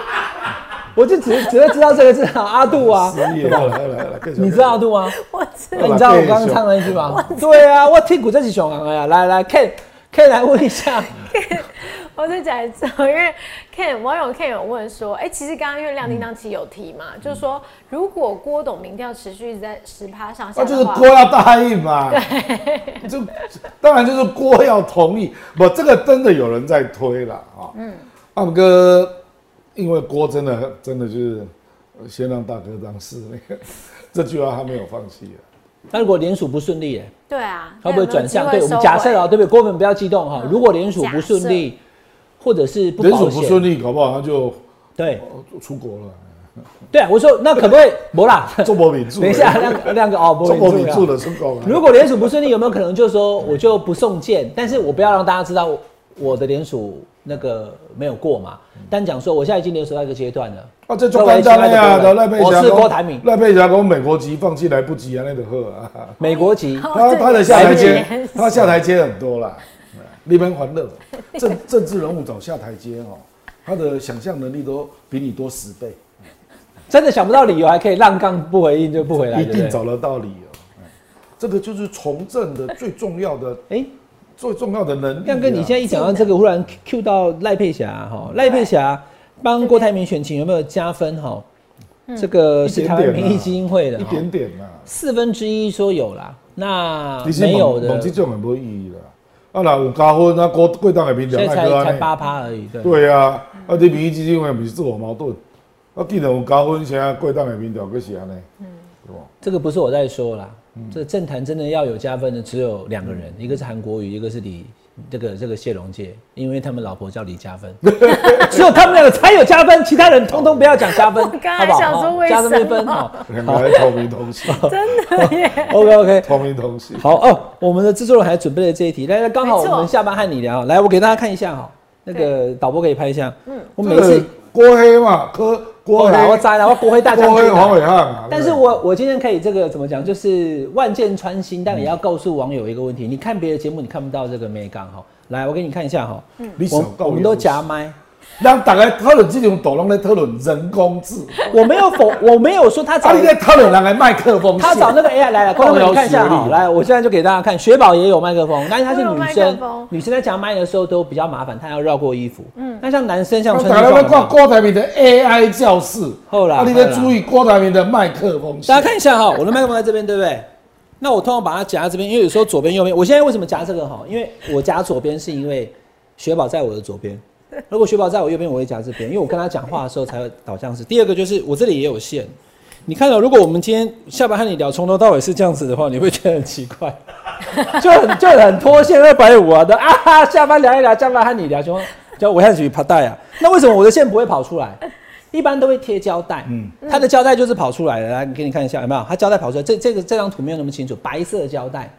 我就只只会知道这个字啊，阿杜啊。来来来你知道阿杜吗？我知那你知道我刚刚唱那一句吗？对啊，我听古这是熊行呀。来来，Ken Ken 来问一下，[laughs] 我再讲一次哦，因为 Ken 网友 Ken 有问说，哎、其实刚刚因为亮叮当其实有提嘛，就是说如果郭董民调持续一直在十趴上下那就是，郭要答应嘛。对就当然就是郭要同意，不，这个真的有人在推了啊。嗯，阿姆哥，因为郭真的真的就是呃先让大哥当事，那 [laughs] 个这句话他没有放弃啊。那如果联署不顺利，哎，对啊，会不会转向？对我们假设哦，对不对？郭粉不要激动哈。嗯如果联署不顺利，或者是不联保险，署不顺利，搞不好他就对哦出国了，对啊，我说那可不可以？不啦，[laughs] 做博民住。等一下，亮亮哥哦，不做会注意啊博民住的出国。如果联署不顺利，有没有可能就是说我就不送件，但是我不要让大家知道我我的联署那个没有过嘛？单讲说我现在已经联署到一个阶段了，啊，这就简单了呀！各位赖佩霞我是郭台铭赖佩霞讲美国籍放弃来不及啊，那个喝啊。美国籍，[laughs] 他他的下台阶，他下台阶很多啦，[laughs] 你们欢乐，政政治人物找下台阶哦，他的想象能力都比你多十倍，真的想不到理由还可以让杠不回应就不回来？一定找得到理由。哎这个就是从政的最重要的、哎，最重要的能力啊。亮哥，你现在一讲到这个，忽然 Q 到赖佩霞哈，赖佩霞帮郭台铭选情有没有加分哈？这个是台湾民意基金会的一哈，点点呐，四分之一说有啦，那没有的猛这，种很没意义啦。啊，那有加分，那郭贵党的民调所以才才八趴而已，对。对啊，啊，你民意基金会不是自我矛盾？啊，既然有加分，现在贵党的民调可是安尼，对吧？这个不是我在说啦，这个政坛真的要有加分的只有两个人，一个是韩国瑜，一个是李这个这个谢龙介，因为他们老婆叫李加分，只有他们两个才有加分，其他人通通不要讲加分，[laughs] 我刚才好不好？想说为哦加分哦。两个还同名同姓，[laughs] 真的耶，[laughs] OK OK，同名同姓。好哦，我们的制作人还准备了这一题，来来，刚好我们下班和你聊，来，我给大家看一下哈，那个导播可以拍一下，嗯，我每次郭黑嘛，柯郭黑，我来我摘了，我不会大将黄伟汉嘛。但是我我今天可以这个怎么讲，就是万箭穿心，但也要告诉网友一个问题：你看别的节目，你看不到这个美感哈。来，我给你看一下哈，嗯我我们都夹麦，让大家讨论这种都拢在讨论人工智能，我没有否，[laughs] 我没有说他找他应该讨论人的麦克风。他找那个 AI 来了，观众们看一下哈，高学历来，我现在就给大家看，雪宝也有麦克风，但是她是女生，女生在讲麦的时候都比较麻烦，她要绕过衣服。嗯，那像男生像穿大家在看西装有没有郭台铭的 AI 教室，后来啊，你在注意郭台铭的麦克风。大家看一下哈，我的麦克风在这边，对不对？那我通常把它夹在这边，因为有时候左边右边，我现在为什么夹这个哈？因为我夹左边是因为雪宝在我的左边，[laughs] 如果雪宝在我右边，我会夹这边，因为我跟他讲话的时候才会导向是。第二个就是我这里也有线，你看到如果我们今天下班和你聊从头到尾是这样子的话，你会觉得很奇怪，就很就很脱线二百五啊的啊，下班聊一聊，下班和你聊就叫我开始爬带啊，那为什么我的线不会跑出来？一般都会贴胶带，嗯，它的胶带就是跑出来的，来，你给你看一下有没有？它胶带跑出来，这这个这张图没有那么清楚，白色的胶带。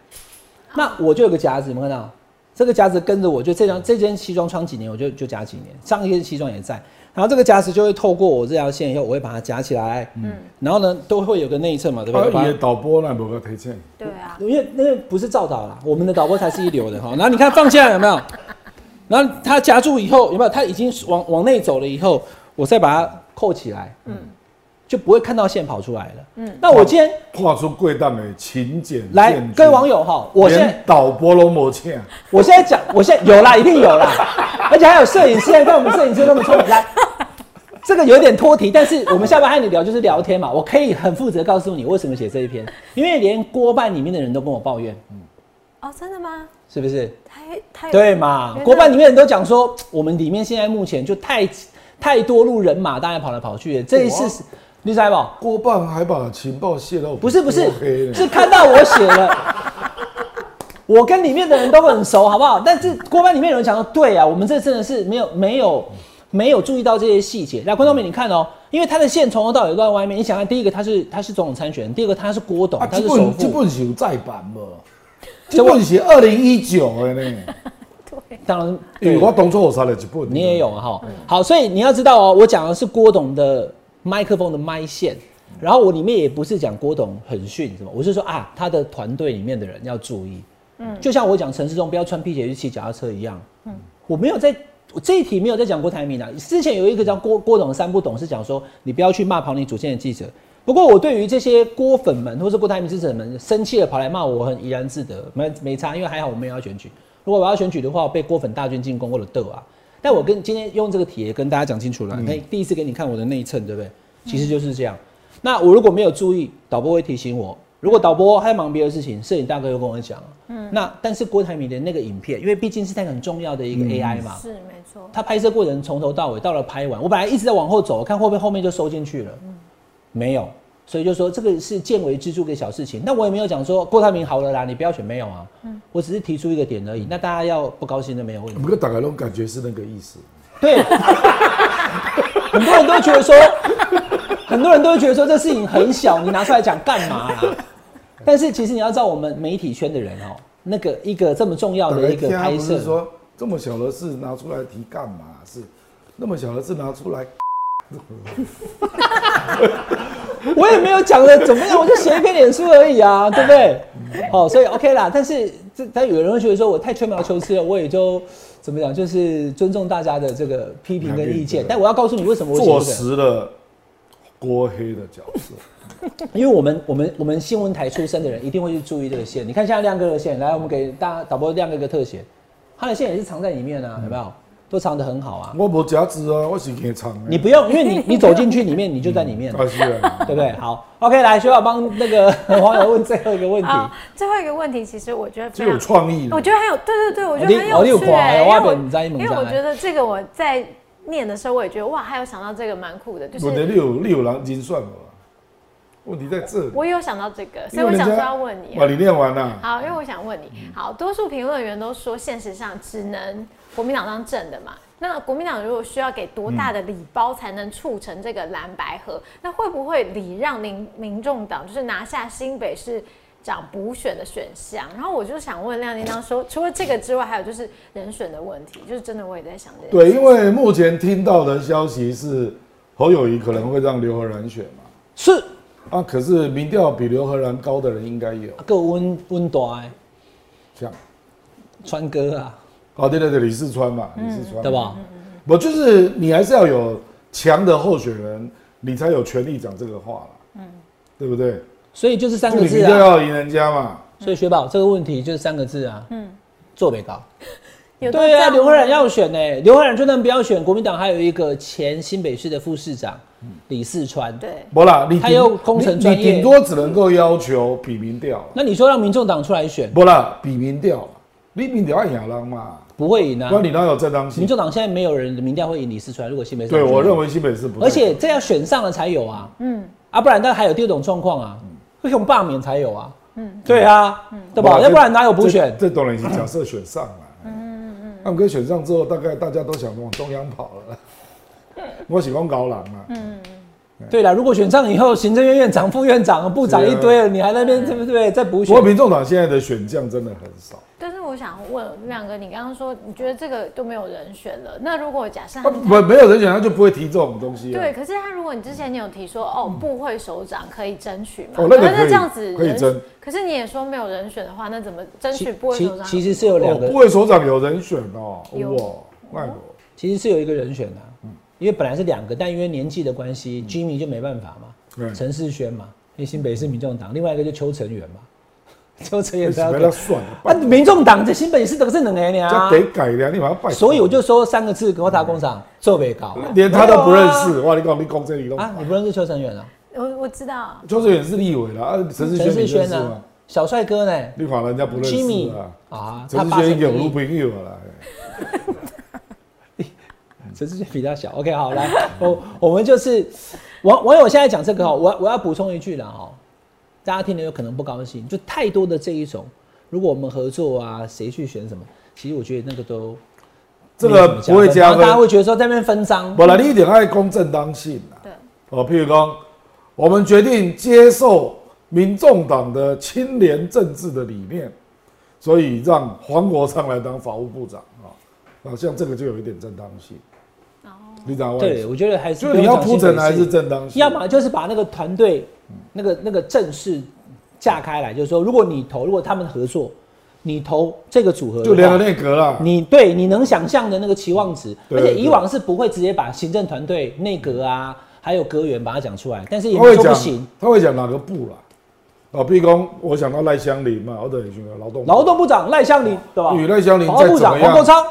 那我就有个夹子，有没有看到？这个夹子跟着我，就这张这件西装穿几年，我就就夹几年。上一件西装也在，然后这个夹子就会透过我这条线以后，我会把它夹起来，嗯，然后呢都会有个内衬嘛，对不对？把它他也导播那无个推荐，对啊，因为那个不是照导啦，我们的导播才是一流的哈。然后你看放下来有没有？然后它夹住以后有没有？它已经往往内走了以后，我再把它扣起来，嗯，就不会看到线跑出来了。嗯，那我今天画出贵档的勤俭来各位网友哈，我现在连导播都没请，我现在讲，我现在有啦，一定有啦，[laughs] 而且还有摄影师，你看我们摄影师那么聪明，来，[laughs] 这个有点脱题，但是我们下班和你聊就是聊天嘛，我可以很负责告诉你为什么写这一篇，因为连锅办里面的人都跟我抱怨，哦，真的吗？是不是？太太对嘛国办里面人都讲说，我们里面现在目前就太太多路人马，大家跑来跑去的。这一次是，你知道不？郭办还把情报泄露，不是不是是看到我写了，[laughs] 我跟里面的人都很熟，好不好？但是郭班里面有人讲说，对啊，我们这真的是没有没有没有注意到这些细节。来，观众们你看哦，因为他的线从头到尾都在外面。你想看，第一个他是他是总统参选人，第二个他是郭董啊，，他是首这本这，本是有再版无？这本是二零一九的呢，当然因为我当初我杀了一本，你也有啊哈。好，所以你要知道哦，我讲的是郭董的麦克风的麦线，然后我里面也不是讲郭董很逊什么，我是说啊，他的团队里面的人要注意。嗯，就像我讲陈世忠不要穿皮鞋去骑脚踏车一样。嗯，我没有在。我这一题没有在讲郭台铭啊，之前有一个叫郭郭董的三不懂是讲说你不要去骂跑你主线的记者。不过我对于这些郭粉们或是郭台铭支持者们生气的跑来骂我，我很怡然自得，没没差，因为还好我没有要选举。如果我要选举的话，我被郭粉大军进攻或者斗啊。但我跟今天用这个题也跟大家讲清楚了，可以第一次给你看我的内衬，对不对？其实就是这样。那我如果没有注意，导播会提醒我。如果导播还在忙别的事情，摄影大哥又跟我讲，嗯，那但是郭台铭的那个影片，因为毕竟是他很重要的一个 AI 嘛，是没错，他拍摄过程从头到尾，到了拍完，我本来一直在往后走，看会不会后面就收进去了，没有，所以就说这个是见微知著的小事情。那我也没有讲说郭台铭好了啦，你不要选，没有啊，我只是提出一个点而已。那大家要不高兴的没有问题不。过大概都感觉是那个意思。对，[laughs] 很多人都觉得说，很多人都会觉得说这事情很小，你拿出来讲干嘛啦？但是其实你要知道，我们媒体圈的人哦、那个一个这么重要的一个拍摄说这么小的事拿出来提干嘛？是那么小的事拿出来，[laughs] 我也没有讲的怎么样，我就写一篇脸书而已啊，[laughs] 对不对？好，所以 OK 啦。但是这但有人会觉得说我太吹毛求疵了，我也就怎么讲，就是尊重大家的这个批评跟意见。但我要告诉你为什么我写坐。实了郭黑的角色。[laughs] 因为我们我们我们新闻台出身的人一定会去注意这个线。你看现在亮哥的线，来，我们给大家导播亮哥一个特写，他的线也是藏在里面啊，有没有？都藏得很好啊。我无夹子啊，我是给唱的。你不用，因为你你走进去里面，你就在里面，[laughs] 啊是啊，对不对？好，OK，来，学宝帮那个 [laughs] 网友问最后一个问题。最后一个问题，其实我觉得最有非常，创意我。觉得很有，对对对，我觉得很有有趣看哎，因为我因为我觉得这个我在念的时候，我也觉得哇，还有想到这个蛮酷的，就是问题你有你有人精算吗？问题在这里。我也有想到这个，所以我想说要问你。哇你念完了。好，因为我想问你，好，多数评论员都说，现实上只能国民党当正的嘛。那国民党如果需要给多大的礼包才能促成这个蓝白合？那会不会礼让民民众党就是拿下新北市长补选的选项？然后我就想问亮叮当说，除了这个之外，还有就是人选的问题，就是真的我也在想这件对，事因为目前听到的消息是侯友谊可能会让刘和然选嘛。是啊，可是民调比刘和然高的人应该有，够温温大的像川哥啊，哦对对对，李四川嘛，李四川对吧？我就是你还是要有强的候选人，你才有权利讲这个话了，嗯，对不对？所以就是三个字啊。就要赢人家嘛。所以雪宝这个问题就是三个字啊，嗯，做北高。[laughs] 对啊，刘慧然要选呢、刘慧然就算不要选，国民党还有一个前新北市的副市长李四川。对，不啦，你顶他又工程你专业你顶多只能够要求比民调，那你说让民众党出来选，不啦，比民调，你民调要赢人嘛，不会赢啊。那。你哪有正当民性？众党现在没有人的民调会赢李四川，如果新北市对，我认为新北市不太，而且这要选上了才有啊，嗯，啊，不然但还有第二种状况啊，会用罢免才有啊，嗯，对啊，对吧？要不然哪有补这选？这当然是假设选上了，嗯嗯嗯，那么跟选上之后，大概大家都想往中央跑了。我喜欢高朗嘛，对了，如果选上以后，行政院院长、副院长、部长一堆了，你还在那边对不对？再补选不过，民众党现在的选将真的很少。但是我想问亮哥，你刚刚说你觉得这个都没有人选了，那如果假设啊他不，没有人选，他就不会提这种东西啊。对，可是他如果你之前你有提说哦，部会首长可以争取嘛？哦那个可以那这样子人可以争。可是你也说没有人选的话，那怎么争取部会首长？其实是有两哦，个部，会首长有人选哦，有哇，那个其实是有一个人选的、因为本来是两个，但因为年纪的关系，Jimmy 就没办法嘛，对陈世轩嘛，因为新北市民众党，另外一个就邱成元嘛，[laughs] 邱成元算了，啊，民众党在新北市都是两个这呢，得改的，你把它拜。所以我就说三个字，给我打工厂做北高，连他都不认识，哇！你讲你讲这里都啊，你不认识邱成元啊？我我知道，邱成元是立委了啊，陈世陈世轩呢？？小帅哥呢你法人家不认识？Jimmy 啊？啊，陈世轩有女朋友了，[laughs] 陈世轩比较小。OK，好，来，[laughs] 我我们就是网网友现在讲这个哈，我我要补充一句了哈，大家听了有可能不高兴，就太多的这一种，如果我们合作啊，谁去选什么，其实我觉得那个都这个不会加分大家。会觉得说在那边分赃，本来，你一点爱公正当性啊。对，哦，譬如说，我们决定接受民众党的清廉政治的理念，所以让黄国昌来当法务部长啊，啊，像这个就有一点正当性。对，我觉得还是就是你要铺陈还是，正当性，要么就是把那个团队那个那个正式架开来，就是说，如果你投，如果他们合作，你投这个组合，就联合内阁了。你对你能想象的那个期望值，而且以往是不会直接把行政团队、内阁啊，还有阁员把它讲出来，但是也没他会讲说不行。，他会讲哪个部了？哦，比如讲，我想到赖香林嘛，我等于说劳动部劳动部长赖香林，对吧？与赖香林法务部长样，黄国昌，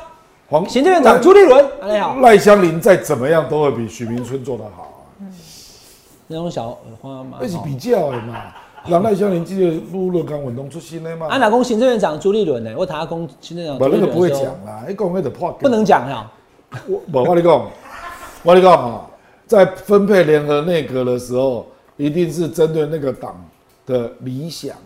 黄行政院长朱立伦，你好，赖香林再怎么样都会比许明春做得好啊，那种小呃花嘛那是比较的嘛。让赖香林记得陆乐刚运动出新的嘛，安哪公行政院长朱立伦呢？我谈他公行政院长朱不那个不会讲啦，一讲那得破不能讲呀。我不，我跟你讲，我跟你讲啊，在分配联合内阁的时候，一定是针对那个党的理想嘛。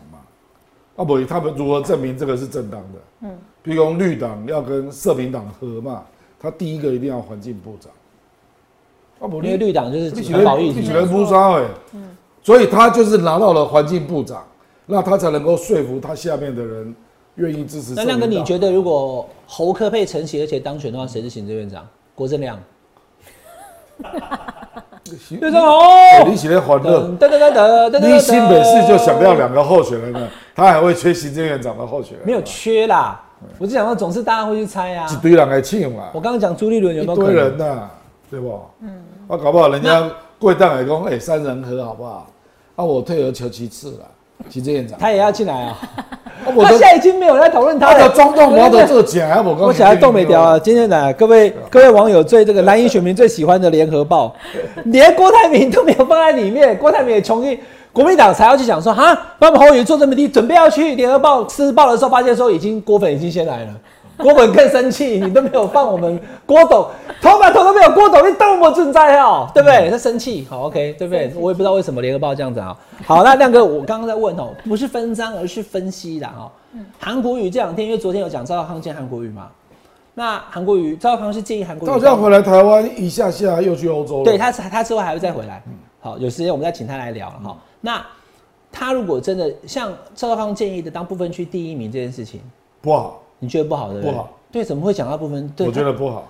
啊不，他们如何证明这个是正当的？嗯，比如说绿党要跟社民党合嘛，他第一个一定要环境部长。啊不，因为绿党就是你起环保议题来你起，来不杀哎，所以他就是拿到了环境部长，那他才能够说服他下面的人愿意支持那。那亮哥，你觉得如果侯科配承袭而且当选的话，谁是行政院长？郭正亮。院长哎好。你起来欢乐。噔噔噔噔噔噔你新北市就想要两个候选人呢，他还会缺行政院长的候选人？没有缺啦，我就想说，总是大家会去猜啊一。堆人来请嘛我，刚刚讲朱立伦有一没有可堆人能？呐，对不？嗯，啊，搞不好人家贵党来讲，哎，三人和好不好？啊，我退而求其次了，行政院长。他也要进来啊。[laughs] 他现在已经没有人在讨论他了。他的中动模的对对对这假，我刚我起来动没掉啊！今天呢，各位各位网友最这个蓝营选民最喜欢的联合报，[laughs] 连郭台铭都没有放在里面，郭台铭也穷一国民党才要去讲说哈，把我们侯友宜做这么低，准备要去联合报撕报的时候，发现说已经郭粉已经先来了。[laughs] 郭本更生气，你都没有放我们郭董，头把头都没有郭董，你动我存在哦，对不对？他生气，好 OK，对不对？我也不知道为什么联合报这样子啊。好，那亮哥，我刚刚在问哦，不是分章，而是分析啦哦。韩国瑜这两天，因为昨天有讲赵少康见韩国瑜嘛，那韩国瑜赵少康是建议韩国瑜他好像回来台湾一下下又去欧洲了。对他他之后还会再回来。好，有时间我们再请他来聊了哈。那他如果真的像赵少康建议的当部分区第一名这件事情，不好，你觉得不好的不好。对，怎么会讲到部分？对，我觉得不好。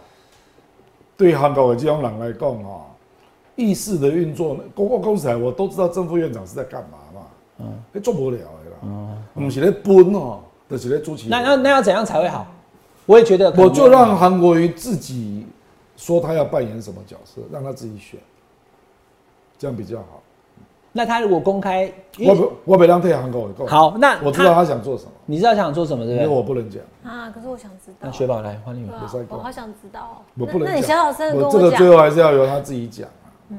对韩国的这种人来讲啊，议事的运作，公共公司台我都知道正副院长是在干嘛嘛，嗯，做不了的啦，嗯，我们是在分哦，就是在主持。那那那要怎样才会好？我也觉得我就让韩国瑜自己说他要扮演什么角色，让他自己选，这样比较好。那他如果公开，我不我别让退行跟我讲。好，那我知道他想做什么，你知道想做什么，对因为不对？我不能讲。啊，可是我想知道。那雪宝来换你们对。啊不是在讲我好想知道哦。我不能那那你讲小小声的跟我这个最讲。后还是要由他自己讲啊。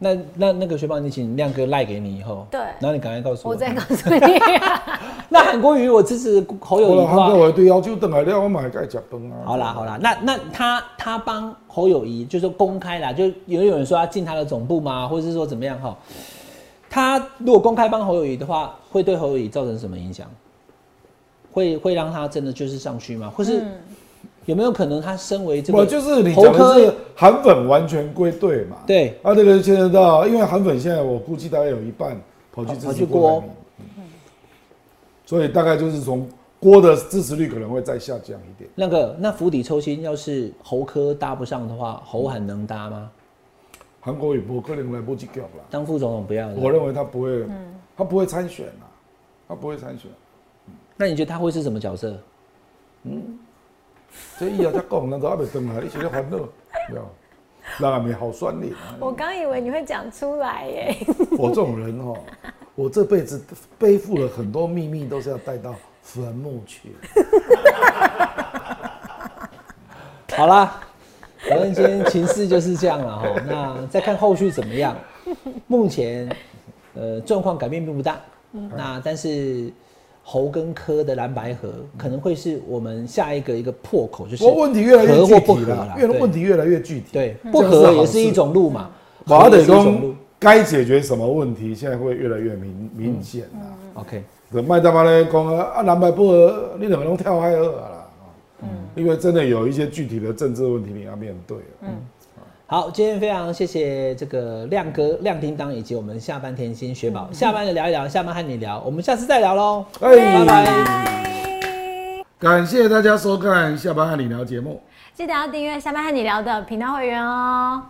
那那那个雪宝，你请亮哥赖给你以后，对然后你赶快告诉我。我再告诉你。[laughs] 那韩国瑜我支持侯友我谊的话了韩国，我对要求等来了，我买该吃饭啊。好啦好啦，那那他他帮侯友谊就是公开啦，就有有人说要进他的总部吗，或者是说怎么样哈？他如果公开帮侯友谊的话，会对侯友谊造成什么影响？会会让他真的就是上去吗？或是嗯有没有可能他身为这个我就是你侯科讲的是韩粉完全归队嘛？对啊，这个牵涉到，因为韩粉现在我估计大概有一半跑去支持郭所以大概就是从郭的支持率可能会再下降一点。那个那釜底抽薪，要是侯科搭不上的话，侯韩能搭吗？韩国瑜不可能来不及搞啦，当副总统不要的。我认为他不会，他不会参选啊，他不会参选。那你觉得他会是什么角色？嗯这以后再讲，人都还没登来，你现在烦恼，[laughs] 对吧？人还没好酸你。我刚以为你会讲出来耶。[laughs] 我这种人哦，我这辈子背负了很多秘密，都是要带到坟墓去。[laughs] 好啦，反正今天情势就是这样了哈。那再看后续怎么样。目前呃状况改变并不大，那但是猴跟科的蓝白河可能会是我们下一个一个破口，就是问题越来越具合或不体了越问题越来越具体。对不合也是一种路嘛，马得合也是一种公。该解决什么问题，现在会越来越明明显了。OK，就麦当妈咧讲啊，啊蓝白不合，你两个拢跳海二啦。嗯，因为真的有一些具体的政治问题你要面对。嗯，好，今天非常谢谢这个亮哥、亮叮当以及我们下班甜心雪宝，下班的聊一聊，下班和你聊，我们下次再聊喽，哎拜拜。感谢大家收看下班和你聊节目。记得要订阅下班和你聊的频道会员哦。